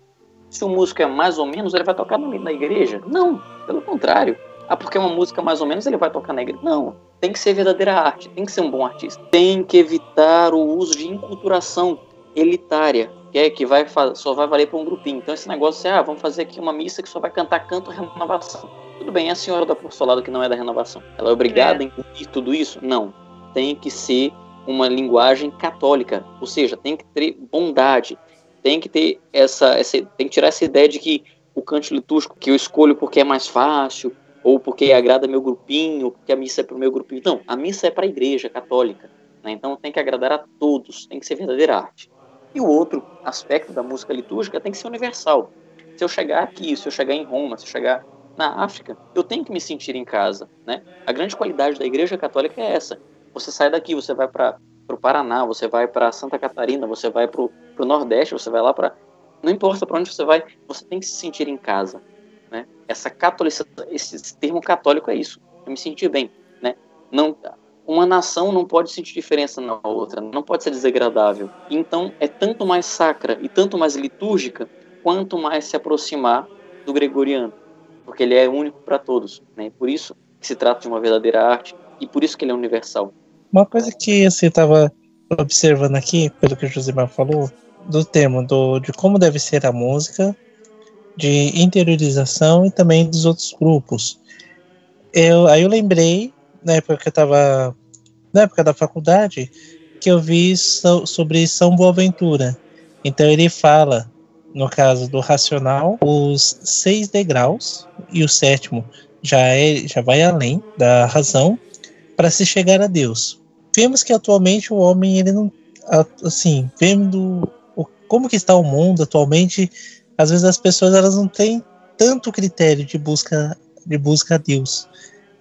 [SPEAKER 7] Se o músico é mais ou menos, ele vai tocar na igreja? Não, pelo contrário. Ah, porque é uma música mais ou menos, ele vai tocar na igreja? Não. Tem que ser verdadeira arte, tem que ser um bom artista. Tem que evitar o uso de enculturação elitária, que é que vai só vai valer para um grupinho. Então esse negócio é, ah, vamos fazer aqui uma missa que só vai cantar canto renovação. Tudo bem, é a senhora do apostolado que não é da renovação. Ela é obrigada a engolir tudo isso? Não. Tem que ser uma linguagem católica, ou seja, tem que ter bondade, tem que ter essa, essa tem que tirar essa ideia de que o canto litúrgico que eu escolho porque é mais fácil ou porque agrada meu grupinho, porque a missa é para o meu grupinho. Não, a missa é para a igreja católica, né? então tem que agradar a todos, tem que ser verdadeira arte. E o outro aspecto da música litúrgica tem que ser universal. Se eu chegar aqui, se eu chegar em Roma, se eu chegar na África, eu tenho que me sentir em casa, né? A grande qualidade da Igreja Católica é essa. Você sai daqui, você vai para o Paraná, você vai para Santa Catarina, você vai para o Nordeste, você vai lá para não importa para onde você vai, você tem que se sentir em casa, né? Essa catolicidade, esse termo católico é isso. Eu me sentir bem, né? Não uma nação não pode sentir diferença na outra, não pode ser desagradável. Então é tanto mais sacra e tanto mais litúrgica quanto mais se aproximar do gregoriano, porque ele é único para todos, né? Por isso que se trata de uma verdadeira arte e por isso que ele é universal.
[SPEAKER 5] Uma coisa que você estava observando aqui, pelo que o Josimar falou, do termo do, de como deve ser a música, de interiorização e também dos outros grupos. Eu, aí eu lembrei, na época que eu estava na época da faculdade, que eu vi so- sobre São Boaventura. Então ele fala, no caso do racional, os seis degraus e o sétimo já, é, já vai além da razão para se chegar a Deus. Vemos que atualmente o homem, ele não. Assim, vendo o, como que está o mundo atualmente, às vezes as pessoas elas não têm tanto critério de busca, de busca a Deus.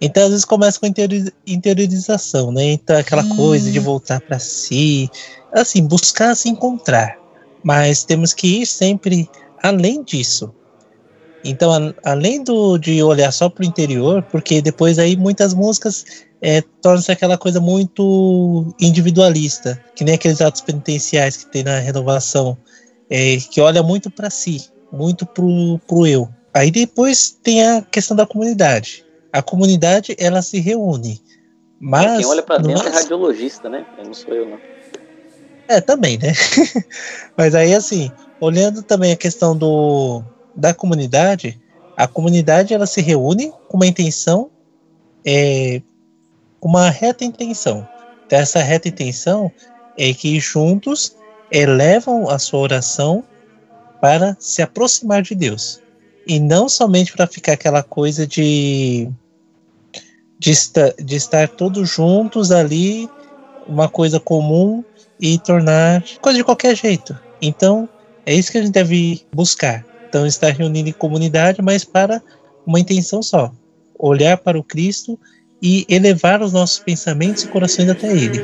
[SPEAKER 5] Então, às vezes começa com interiori- interiorização, né? Então, aquela coisa de voltar para si, assim, buscar se encontrar. Mas temos que ir sempre além disso. Então, a- além do, de olhar só para o interior, porque depois aí muitas músicas é, torna-se aquela coisa muito individualista, que nem aqueles atos penitenciais que tem na renovação, é, que olha muito para si, muito pro, pro eu. Aí depois tem a questão da comunidade. A comunidade ela se reúne, mas
[SPEAKER 7] Quem olha para dentro é
[SPEAKER 5] máximo-
[SPEAKER 7] radiologista, né? Eu não sou eu, não.
[SPEAKER 5] é, também, né? Mas aí, assim, olhando também a questão do, da comunidade, A comunidade ela se reúne com uma intenção, é, uma reta intenção. Então, essa reta intenção é que juntos elevam a sua oração para se aproximar de Deus. E não somente para ficar aquela coisa de, de, de estar todos juntos ali, uma coisa comum, e tornar coisa de qualquer jeito. Então, é isso que a gente deve buscar. Então, estar reunindo em comunidade, mas para uma intenção só: olhar para o Cristo e elevar os nossos pensamentos e corações até Ele.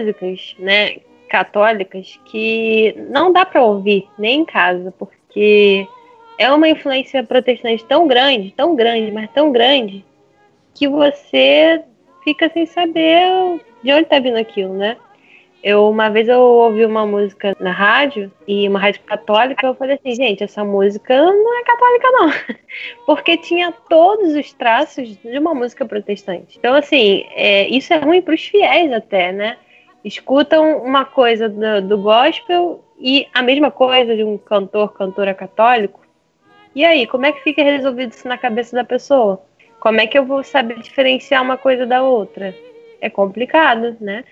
[SPEAKER 2] Músicas, né, católicas que não dá para ouvir nem em casa, porque é uma influência protestante tão grande, tão grande, mas tão grande, que você fica sem saber de onde tá vindo aquilo, né? Eu uma vez eu ouvi uma música na rádio e uma rádio católica, eu falei assim, gente, essa música não é católica não, porque tinha todos os traços de uma música protestante. Então assim, é, isso é ruim para os fiéis até, né? Escutam uma coisa do, do gospel e a mesma coisa de um cantor, cantora católico. E aí, como é que fica resolvido isso na cabeça da pessoa? Como é que eu vou saber diferenciar uma coisa da outra? É complicado, né?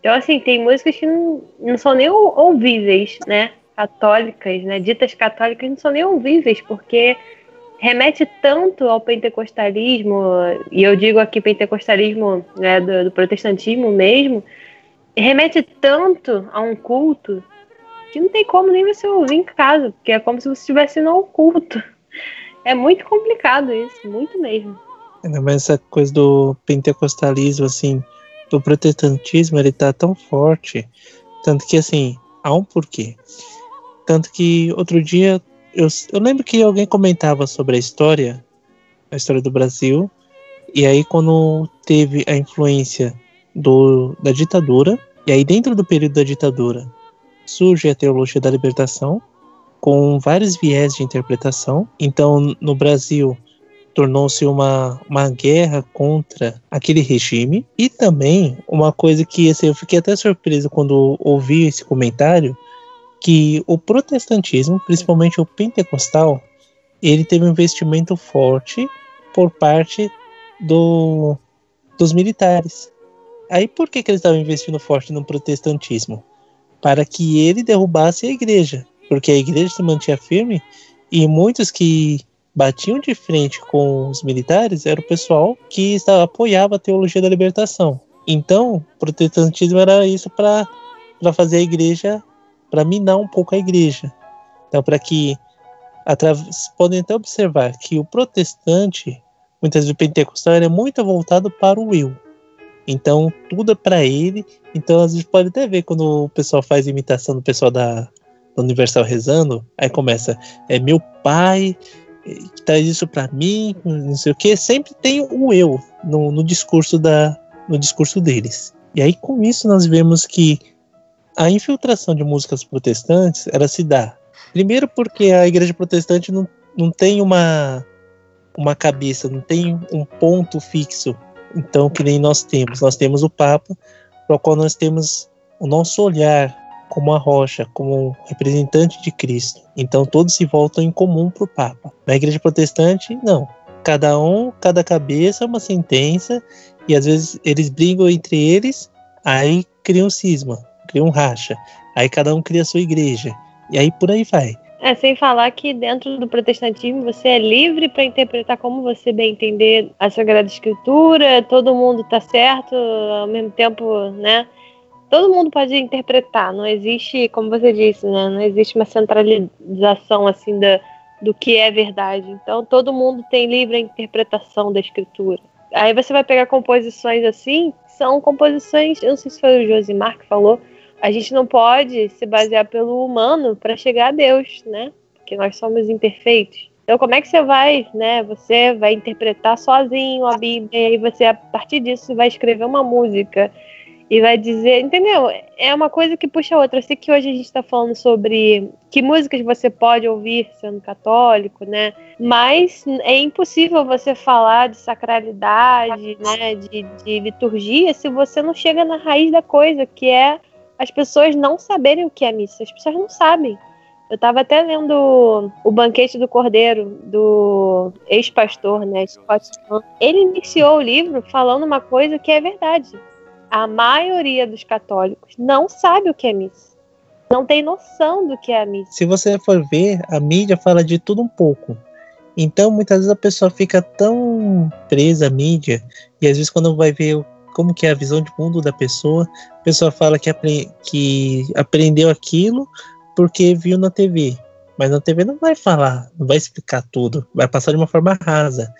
[SPEAKER 2] Então, assim, tem músicas que não, não são nem ouvíveis, né? Católicas, né? Ditas católicas não são nem ouvíveis, porque remete tanto ao pentecostalismo, e eu digo aqui pentecostalismo né, do, do protestantismo mesmo, remete tanto a um culto que não tem como nem você ouvir em casa, porque é como se você estivesse no culto. É muito complicado isso, muito mesmo.
[SPEAKER 5] Ainda mais essa coisa do pentecostalismo, assim, do protestantismo ele tá tão forte, tanto que assim, há um porquê. Tanto que outro dia eu, eu lembro que alguém comentava sobre a história, a história do Brasil, e aí quando teve a influência do, da ditadura, e aí dentro do período da ditadura surge a teologia da libertação, com vários viés de interpretação. Então, no Brasil, tornou-se uma, uma guerra contra aquele regime. E também uma coisa que assim, eu fiquei até surpreso quando ouvi esse comentário, que o protestantismo, principalmente o pentecostal, ele teve um investimento forte por parte do, dos militares. Aí por que, que eles estavam investindo forte no protestantismo? Para que ele derrubasse a igreja, porque a igreja se mantinha firme e muitos que batiam de frente com os militares era o pessoal que estava, apoiava a teologia da libertação. Então, o protestantismo era isso para fazer a igreja, para minar um pouco a igreja. Então, para que. Podem até observar que o protestante, muitas vezes o pentecostal, é muito voltado para o eu. Então, tudo é para ele. Então, às vezes pode até ver quando o pessoal faz imitação do pessoal da, Universal rezando, aí começa, é meu pai, que traz isso para mim, não sei o que, sempre tem o eu no, no, discurso da, no discurso deles. E aí com isso nós vemos que a infiltração de músicas protestantes ela se dá primeiro porque a igreja protestante não, não tem uma uma cabeça, não tem um ponto fixo, então que nem nós temos. Nós temos o Papa, para o qual nós temos o nosso olhar como a rocha, como representante de Cristo. Então todos se voltam em comum para o Papa. Na igreja protestante, não. Cada um, cada cabeça é uma sentença, e às vezes eles brigam entre eles, aí criam um cisma, criam um racha. Aí cada um cria a sua igreja. E aí por aí vai.
[SPEAKER 2] É, sem falar que dentro do protestantismo você é livre para interpretar como você bem entender a Sagrada Escritura, todo mundo tá certo, ao mesmo tempo, né? todo mundo pode interpretar, não existe, como você disse, né, não existe uma centralização assim da, do que é verdade. Então todo mundo tem livre interpretação da escritura. Aí você vai pegar composições assim, são composições, eu não sei se foi o Josimar que falou, a gente não pode se basear pelo humano para chegar a Deus, né? Porque nós somos imperfeitos. Então, como é que você vai, né? Você vai interpretar sozinho a Bíblia e você, a partir disso, vai escrever uma música e vai dizer, entendeu? É uma coisa que puxa a outra. Eu sei que hoje a gente está falando sobre que músicas você pode ouvir sendo católico, né? Mas é impossível você falar de sacralidade, né? De, de liturgia, se você não chega na raiz da coisa, que é as pessoas não saberem o que é missa. As pessoas não sabem. Eu estava até lendo o Banquete do Cordeiro, do ex-pastor, né, Scott Ele iniciou o livro falando uma coisa que é verdade a maioria dos católicos não sabe o que é missa. Não tem noção do que é a missa.
[SPEAKER 5] Se você for ver, a mídia fala de tudo um pouco. Então, muitas vezes a pessoa fica tão presa à mídia, e às vezes quando vai ver como que é a visão de mundo da pessoa, a pessoa fala que, apre que aprendeu aquilo porque viu na TV. Mas na TV não vai falar, não vai explicar tudo, vai passar de uma forma rasa.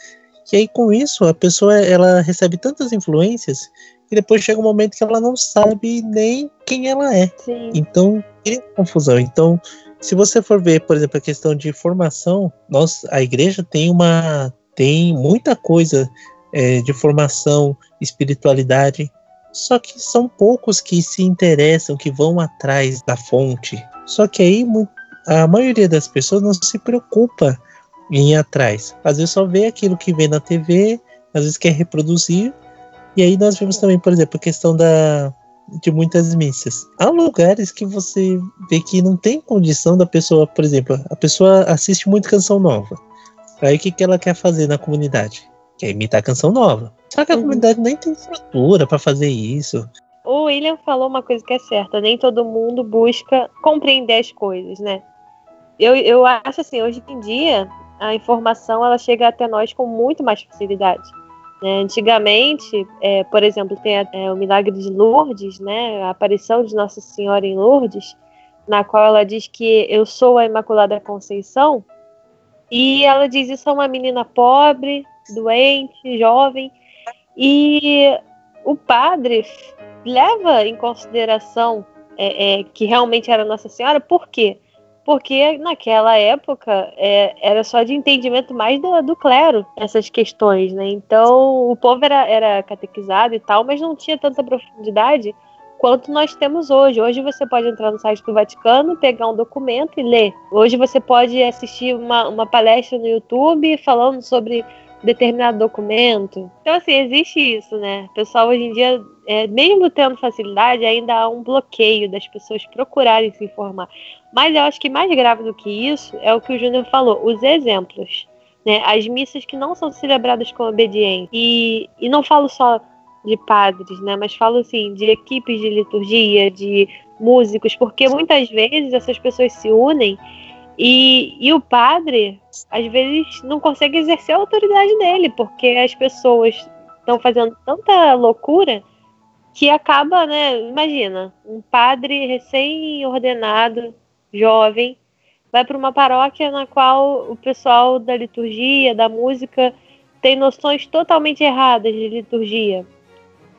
[SPEAKER 5] E aí com isso a pessoa ela recebe tantas influências e depois chega um momento que ela não sabe nem quem ela é.
[SPEAKER 2] Sim.
[SPEAKER 5] Então, cria confusão. Então, se você for ver, por exemplo, a questão de formação, nós, a igreja tem uma tem muita coisa é, de formação, espiritualidade, só que são poucos que se interessam, que vão atrás da fonte. Só que aí a maioria das pessoas não se preocupa em ir atrás. Às vezes só vê aquilo que vê na TV, às vezes quer reproduzir e aí nós vemos também, por exemplo, a questão da, de muitas missas. Há lugares que você vê que não tem condição da pessoa, por exemplo, a pessoa assiste muito canção nova. Aí o que, que ela quer fazer na comunidade? Quer imitar canção nova. Só que a uhum. comunidade nem tem estrutura para fazer isso.
[SPEAKER 2] O William falou uma coisa que é certa, nem todo mundo busca compreender as coisas, né? Eu, eu acho assim, hoje em dia, a informação ela chega até nós com muito mais facilidade. Né? Antigamente, é, por exemplo, tem a, é, o milagre de Lourdes, né? a aparição de Nossa Senhora em Lourdes, na qual ela diz que eu sou a Imaculada Conceição, e ela diz isso a uma menina pobre, doente, jovem, e o padre leva em consideração é, é, que realmente era Nossa Senhora, por quê? porque naquela época é, era só de entendimento mais do, do, clero essas questões, né? Então o povo era, era catequizado e tal, mas não tinha tanta profundidade quanto nós temos hoje. Hoje você pode entrar no site do Vaticano, pegar um documento e ler. Hoje você pode assistir uma, uma palestra no YouTube falando sobre determinado documento. Então, assim, existe isso, né? O pessoal hoje em dia, é, mesmo tendo facilidade, ainda há um bloqueio das pessoas procurarem se informar. Mas eu acho que mais grave do que isso é o que o Júnior falou, os exemplos. Né? As missas que não são celebradas com obediência. E, e não falo só de padres, né? Mas falo assim, de equipes de liturgia, de músicos, porque muitas vezes essas pessoas se unem e, e o padre, às vezes, não consegue exercer a autoridade dele, porque as pessoas estão fazendo tanta loucura que acaba, né? Imagina, um padre recém-ordenado, jovem, vai para uma paróquia na qual o pessoal da liturgia, da música, tem noções totalmente erradas de liturgia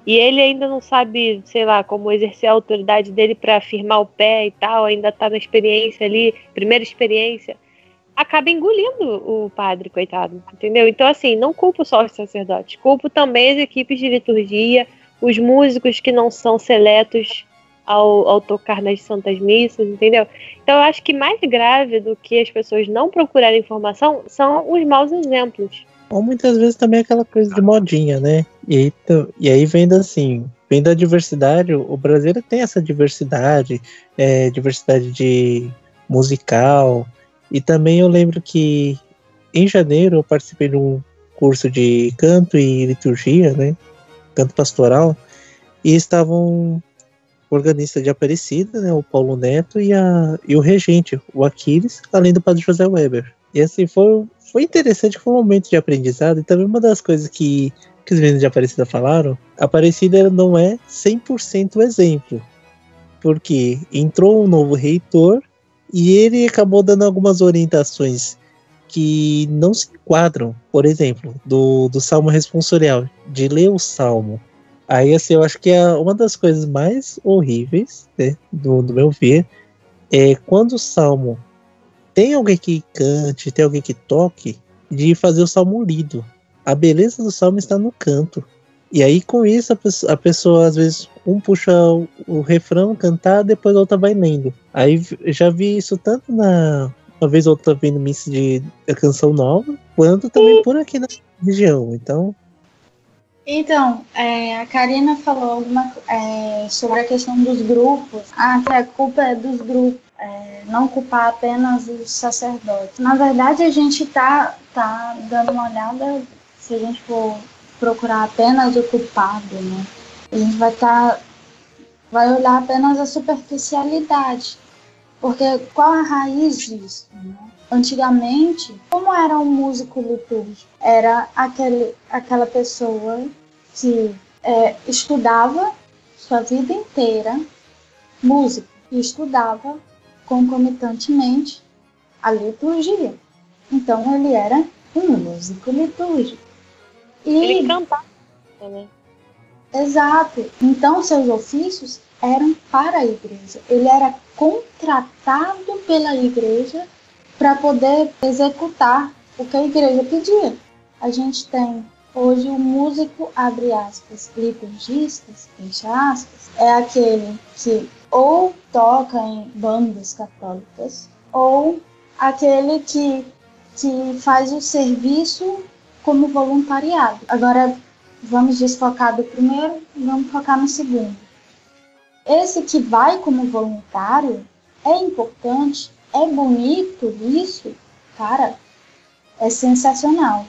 [SPEAKER 2] e ele ainda não sabe, sei lá, como exercer a autoridade dele para firmar o pé e tal, ainda está na experiência ali, primeira experiência, acaba engolindo o padre, coitado, entendeu? Então, assim, não culpo só os sacerdotes, culpo também as equipes de liturgia, os músicos que não são seletos ao, ao tocar nas santas missas, entendeu? Então, eu acho que mais grave do que as pessoas não procurarem informação são os maus exemplos.
[SPEAKER 5] Ou muitas vezes também aquela coisa de modinha, né? E aí, e aí assim, vem da diversidade, o brasileiro tem essa diversidade, é, diversidade de musical. E também eu lembro que em janeiro eu participei de um curso de canto e liturgia, né? Canto pastoral. E estavam o organista de Aparecida, né, o Paulo Neto, e, a, e o regente, o Aquiles, além do padre José Weber. E assim, foi, foi interessante, foi um momento de aprendizado. E também uma das coisas que, que os meninos de Aparecida falaram, Aparecida não é 100% exemplo. Porque entrou um novo reitor e ele acabou dando algumas orientações que não se enquadram. Por exemplo, do, do Salmo responsorial, de ler o Salmo Aí, assim, eu acho que é uma das coisas mais horríveis, né, do, do meu ver, é quando o salmo tem alguém que cante, tem alguém que toque, de fazer o salmo lido. A beleza do salmo está no canto. E aí, com isso, a pessoa, a pessoa às vezes, um puxa o, o, refrão, cantar, depois a outra vai lendo. Aí já vi isso tanto na. Uma vez ou outra vendo missa de, canção nova, quanto também por aqui na região. Então.
[SPEAKER 3] Então, é, a Karina falou alguma, é, sobre a questão dos grupos. Ah, que a culpa é dos grupos. É, não culpar apenas os sacerdotes. Na verdade, a gente tá, tá dando uma olhada, se a gente for procurar apenas o culpado, né? A gente vai estar tá, vai olhar apenas a superficialidade. Porque qual a raiz disso? Né? Antigamente, como era um músico litúrgico? Era aquele, aquela pessoa que é, estudava sua vida inteira música e estudava concomitantemente a liturgia. Então ele era um músico litúrgico.
[SPEAKER 2] E... Ele cantava, né?
[SPEAKER 3] Exato. Então seus ofícios eram para a igreja. Ele era contratado pela igreja para poder executar o que a igreja pedia. A gente tem hoje o músico, abre aspas, liturgistas, fecha aspas, é aquele que ou toca em bandas católicas ou aquele que, que faz o serviço como voluntariado. Agora, vamos desfocar do primeiro vamos focar no segundo. Esse que vai como voluntário é importante, é bonito isso, cara, é sensacional.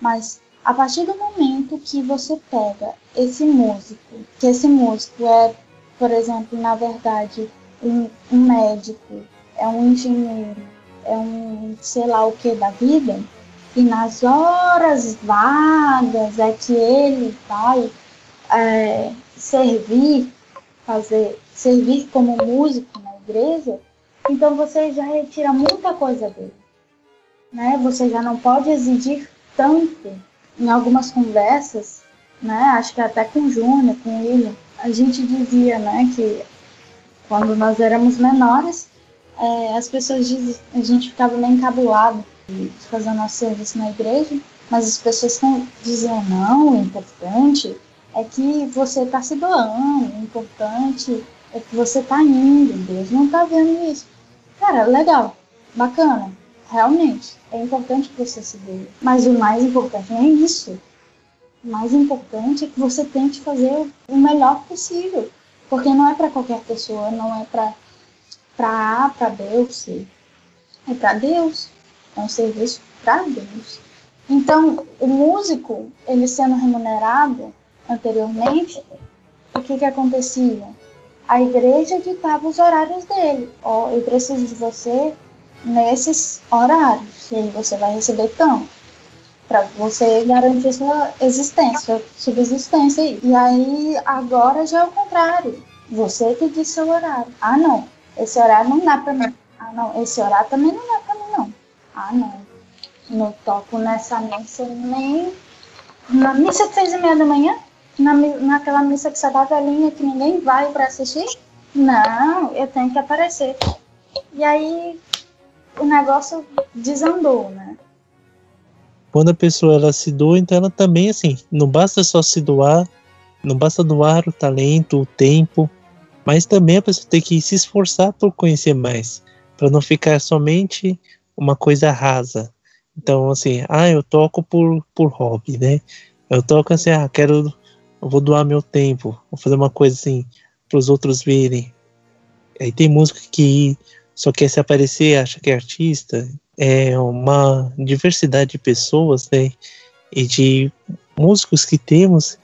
[SPEAKER 3] Mas a partir do momento que você pega esse músico, que esse músico é, por exemplo, na verdade, um, um médico, é um engenheiro, é um sei lá o que da vida, e nas horas vagas é que ele vai é, servir, fazer, servir como músico na igreja, então você já retira muita coisa dele. Né? Você já não pode exigir tanto. Em algumas conversas, né? acho que até com o Júnior, com o William, a gente dizia né, que quando nós éramos menores, é, as pessoas diziam, a gente ficava meio encabulado de fazer nosso serviço na igreja, mas as pessoas diziam, não, o importante é que você está se doando, o importante é que você está indo, Deus não está vendo isso. Cara, legal, bacana, realmente, é importante que você se doe, mas o mais importante não é isso. Mais importante é que você tente fazer o melhor possível, porque não é para qualquer pessoa, não é para A, para B ou C, é para Deus é um serviço para Deus. Então, o músico, ele sendo remunerado anteriormente, o que que acontecia? A igreja ditava os horários dele. Ó, oh, eu preciso de você nesses horários. E aí você vai receber tanto. Para você garantir sua existência, sua subsistência aí. E aí, agora já é o contrário. Você que diz seu horário. Ah, não. Esse horário não dá para mim. Ah, não. Esse horário também não dá para mim, não. Ah, não. Não toco nessa missa nem. Na missa de seis e meia da manhã? Na, naquela missa que só dá velhinha que ninguém vai para assistir? Não, eu tenho que aparecer. E aí o negócio desandou, né?
[SPEAKER 5] Quando a pessoa ela se doa, então ela também, assim, não basta só se doar, não basta doar o talento, o tempo, mas também a pessoa tem que se esforçar por conhecer mais, para não ficar somente uma coisa rasa. Então, assim, ah, eu toco por, por hobby, né? Eu toco assim, ah, quero, eu vou doar meu tempo, vou fazer uma coisa assim para os outros verem. Aí tem música que só quer se aparecer, acha que é artista. É uma diversidade de pessoas, né? E de músicos que temos.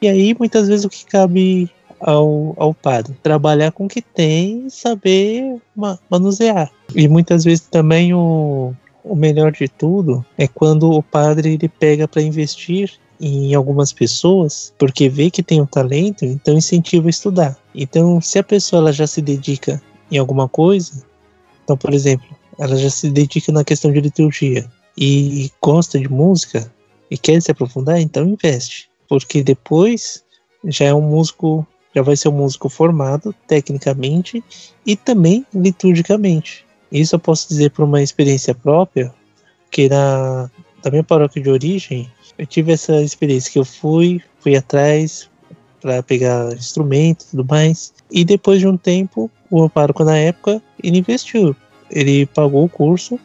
[SPEAKER 5] E aí, muitas vezes, o que cabe ao, ao padre. Trabalhar com o que tem e saber ma manusear. E muitas vezes também o, o melhor de tudo é quando o padre ele pega para investir em algumas pessoas, porque vê que tem um talento, então incentiva a estudar. Então, se a pessoa ela já se dedica em alguma coisa, então, por exemplo, ela já se dedica na questão de liturgia e gosta de música e quer se aprofundar, então investe, porque depois já é um músico, já vai ser um músico formado tecnicamente e também liturgicamente. Isso eu posso dizer por uma experiência própria, que na da minha paróquia de origem, eu tive essa experiência que eu fui, fui atrás para pegar instrumento e tudo mais. E depois de um tempo, o meu pároco na época, ele investiu. Ele pagou o curso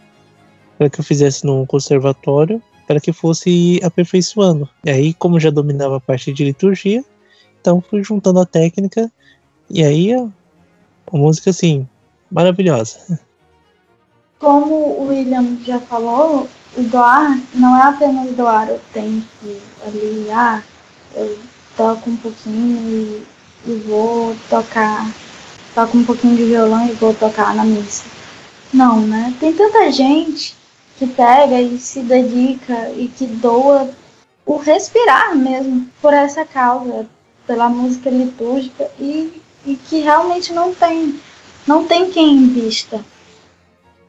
[SPEAKER 5] para que eu fizesse num conservatório para que fosse aperfeiçoando. E aí, como já dominava a parte de liturgia, então fui juntando a técnica e aí a, a música assim maravilhosa.
[SPEAKER 3] Como o William já falou, o doar não é apenas doar o tempo ali, ah, eu toco um pouquinho e, e vou tocar, toco um pouquinho de violão e vou tocar na missa. Não, né? Tem tanta gente que pega e se dedica e que doa o respirar mesmo por essa causa, pela música litúrgica e, e que realmente não tem, não tem quem invista.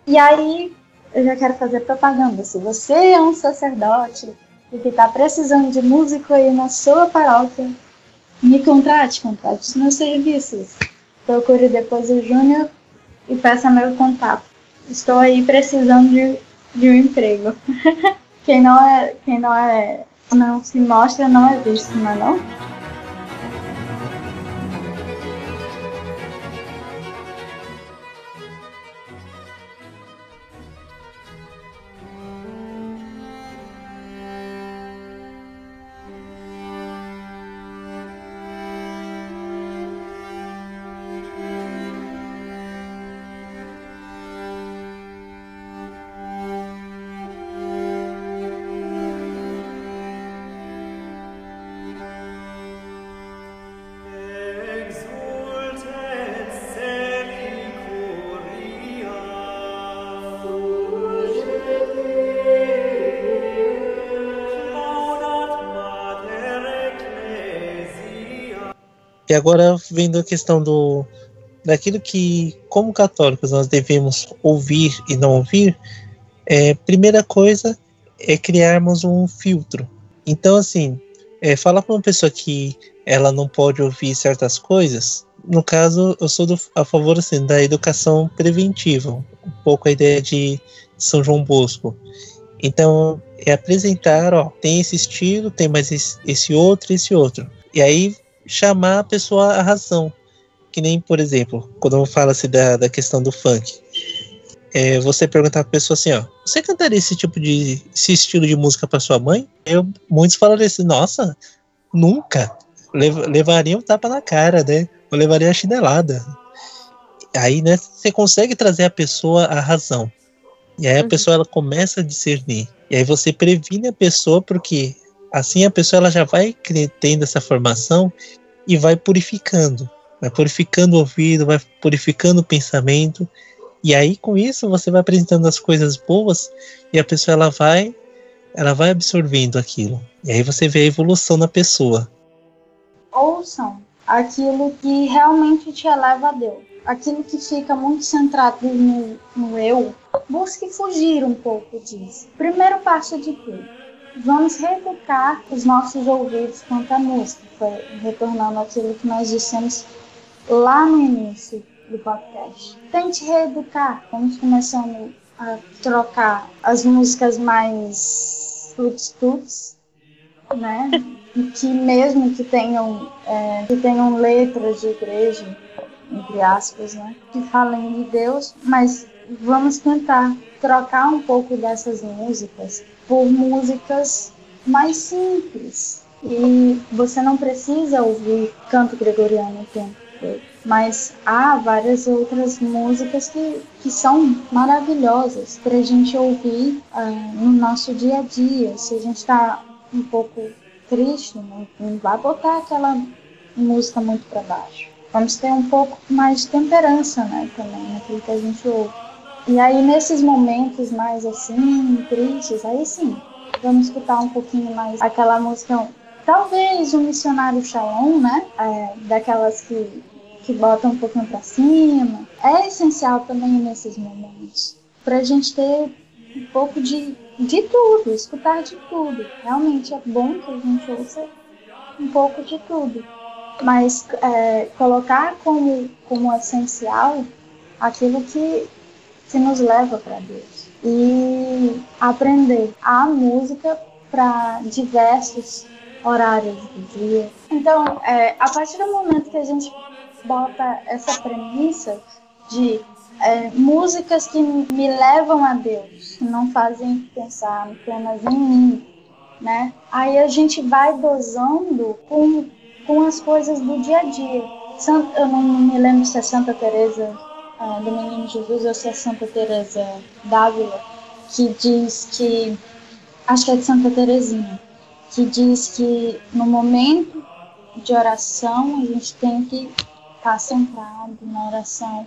[SPEAKER 3] E aí eu já quero fazer propaganda. Se você é um sacerdote e que está precisando de músico aí na sua paróquia, me contrate, contrate os meus serviços. Procure depois o Júnior e peça meu contato. Estou aí precisando de de um emprego. quem não é, quem não é, não se mostra não é visto, não é não?
[SPEAKER 5] E agora vendo a questão do daquilo que, como católicos, nós devemos ouvir e não ouvir, é, primeira coisa é criarmos um filtro. Então, assim, é, falar para uma pessoa que ela não pode ouvir certas coisas, no caso, eu sou do, a favor assim, da educação preventiva, um pouco a ideia de São João Bosco. Então, é apresentar, ó, tem esse estilo, tem mais esse, esse outro, esse outro. E aí chamar a pessoa à razão. Que nem, por exemplo, quando fala-se da, da questão do funk. É, você perguntar pra pessoa assim, ó, você cantaria esse tipo de esse estilo de música para sua mãe? Eu, muitos falariam assim, nossa, nunca. Lev, levaria um tapa na cara, né? Eu levaria a chinelada. Aí, né, você consegue trazer a pessoa à razão. E aí a uhum. pessoa ela começa a discernir. E aí você previne a pessoa porque Assim a pessoa ela já vai tendo essa formação e vai purificando, vai purificando o ouvido, vai purificando o pensamento. E aí com isso você vai apresentando as coisas boas e a pessoa ela vai ela vai absorvendo aquilo. E aí você vê a evolução na pessoa.
[SPEAKER 3] Ouçam aquilo que realmente te eleva a Deus. Aquilo que fica muito centrado no, no eu, busque fugir um pouco disso. Primeiro passo de tudo vamos reeducar os nossos ouvidos quanto à música, foi retornando aquilo que nós dissemos lá no início do podcast. Tente reeducar, vamos começando a trocar as músicas mais tuts-tuts, né? que mesmo que tenham, é, que tenham letras de igreja, entre aspas, né? Que falem de Deus, mas vamos tentar trocar um pouco dessas músicas por músicas mais simples. E você não precisa ouvir canto gregoriano o tempo todo. Mas há várias outras músicas que, que são maravilhosas para a gente ouvir uh, no nosso dia a dia. Se a gente está um pouco triste, não, vai botar aquela música muito para baixo. Vamos ter um pouco mais de temperança né, também naquilo que a gente ouve. E aí, nesses momentos mais assim, tristes, aí sim, vamos escutar um pouquinho mais aquela música, talvez um missionário Shalom, né? É, daquelas que, que botam um pouquinho pra cima. É essencial também nesses momentos, pra gente ter um pouco de, de tudo, escutar de tudo. Realmente é bom que a gente ouça um pouco de tudo. Mas é, colocar como, como essencial aquilo que, que nos leva para Deus. E aprender a música para diversos horários do dia. Então, é, a partir do momento que a gente bota essa premissa de é, músicas que me levam a Deus, que não fazem pensar apenas em mim, né? Aí a gente vai dosando com, com as coisas do dia a dia. Eu não me lembro se é Santa Teresa uh, do Menino Jesus ou se é Santa Teresa d'Ávila, que diz que acho que é de Santa Teresinha, que diz que no momento de oração a gente tem que estar tá centrado na oração,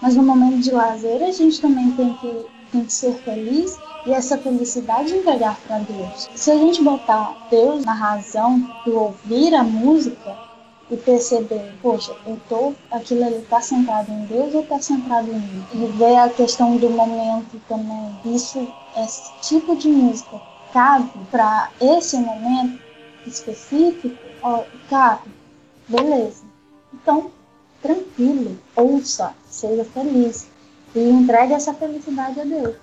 [SPEAKER 3] mas no momento de lazer a gente também tem que, tem que ser feliz e essa felicidade entregar para Deus. Se a gente botar Deus na razão do ouvir a música e perceber, poxa, eu tô, aquilo ali está centrado em Deus ou está centrado em mim? E ver a questão do momento também. Isso, esse tipo de música cabe para esse momento específico? Ó, cabe. Beleza. Então, tranquilo, ouça, seja feliz e entregue essa felicidade a Deus.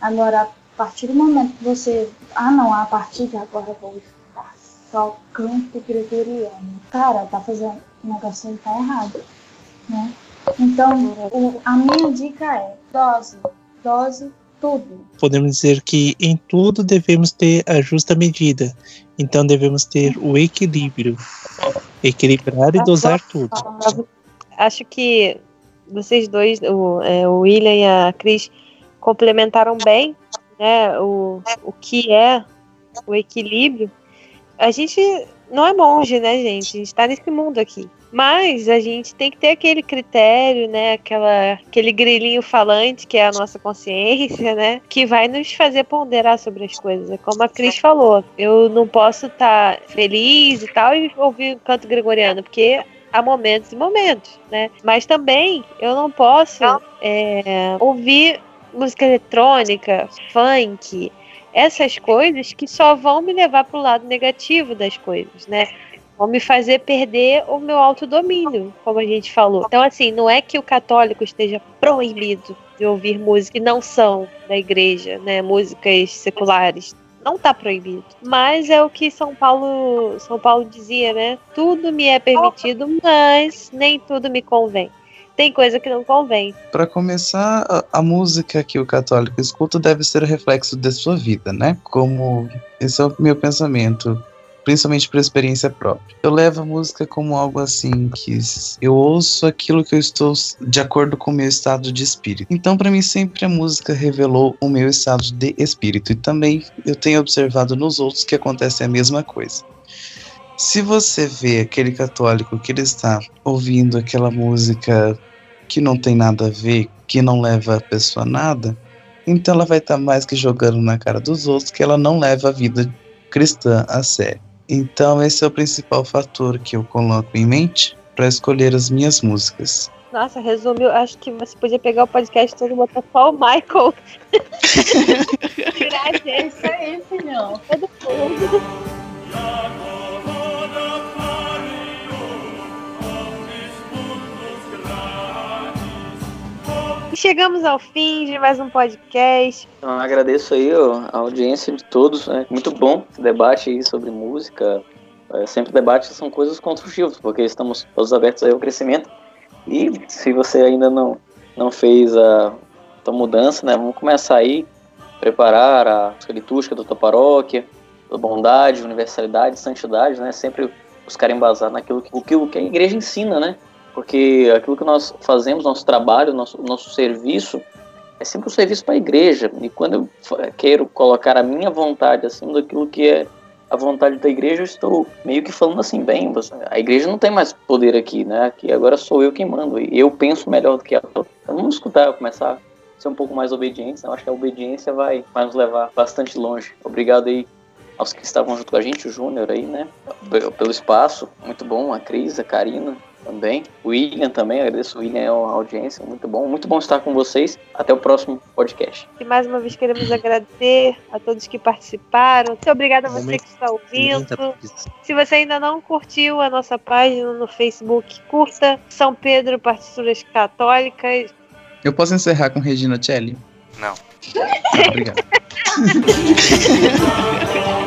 [SPEAKER 3] Agora, a partir do momento que você, ah não, a partir de agora eu vou canto gregoriano. Cara, tá fazendo, o negócio tá errado, né? Então, o, a minha dica é dose, dose tudo.
[SPEAKER 5] Podemos dizer que em tudo devemos ter a justa medida. Então devemos ter o equilíbrio. Equilibrar e dosar tudo
[SPEAKER 2] acho que vocês dois, o, é, o William e a Cris, complementaram bem né, o, o que é o equilíbrio. A gente não é monge, né, gente? A gente está nesse mundo aqui. Mas a gente tem que ter aquele critério, né? Aquela, aquele grilinho falante que é a nossa consciência, né? Que vai nos fazer ponderar sobre as coisas. É como a Cris falou, eu não posso estar tá feliz e tal e ouvir o canto gregoriano, porque há momentos e momentos, né? Mas também eu não posso é, ouvir música eletrônica, funk, essas coisas que só vão me levar para o lado negativo das coisas, né? Vão me fazer perder o meu autodomínio, como a gente falou. Então, assim, não é que o católico esteja proibido de ouvir música que não são da igreja, né? Músicas seculares não está proibido. Mas é o que São Paulo, São Paulo dizia, né? Tudo me é permitido, mas nem tudo me convém. Tem coisa que não convém.
[SPEAKER 4] Para começar, a, a, música que o católico escuta deve ser o reflexo de sua vida, né? Como esse é o meu pensamento principalmente por experiência própria. Eu levo a música como algo assim que eu ouço aquilo que eu estou de acordo com o meu estado de espírito. Então, para mim sempre a música revelou o meu estado de espírito e também eu tenho observado nos outros que acontece a mesma coisa. Se você vê aquele católico que ele está ouvindo aquela música que não tem nada a ver, que não leva a pessoa a nada, então ela vai estar mais que jogando na cara dos outros que ela não leva a vida cristã a sério. Então, esse é o principal fator que eu coloco em mente para escolher as minhas músicas.
[SPEAKER 2] Nossa, resumiu. Acho que você podia pegar o podcast todo e botar só o Michael.
[SPEAKER 3] É isso aí, filhão. Todo mundo.
[SPEAKER 2] chegamos ao fim de mais um podcast.
[SPEAKER 7] Então, agradeço aí a audiência de todos. É muito bom esse debate aí sobre música. É, sempre debates são coisas construtivas, porque estamos todos abertos aí ao crescimento. E se você ainda não, não fez a, a mudança, né, vamos começar aí, preparar a litúrgica da tua paróquia, da bondade, universalidade, santidade, né, sempre buscar embasar naquilo que, o que a igreja ensina, né, porque aquilo que nós fazemos, nosso trabalho, nosso, nosso serviço, é sempre um serviço para a igreja. E quando eu quero colocar a minha vontade acima daquilo que é a vontade da igreja, eu estou meio que falando assim, bem, a igreja não tem mais poder aqui, né? Aqui agora sou eu quem mando, e eu penso melhor do que ela. Então vamos escutar, começar a ser um pouco mais obedientes. Né? Eu acho que a obediência vai, vai nos levar bastante longe. Obrigado aí aos que estavam junto com a gente, o Júnior aí, né? Pelo espaço, muito bom, a Cris, a Karina, também. O William também, agradeço o William, a audiência, muito bom. Muito bom estar com vocês. Até o próximo podcast.
[SPEAKER 2] E mais uma vez queremos agradecer a todos que participaram. Muito obrigada a você que está ouvindo. Se você ainda não curtiu a nossa página no Facebook, curta São Pedro Partituras Católicas.
[SPEAKER 4] Eu posso encerrar com Regina Celli?
[SPEAKER 8] Não.
[SPEAKER 4] Obrigado.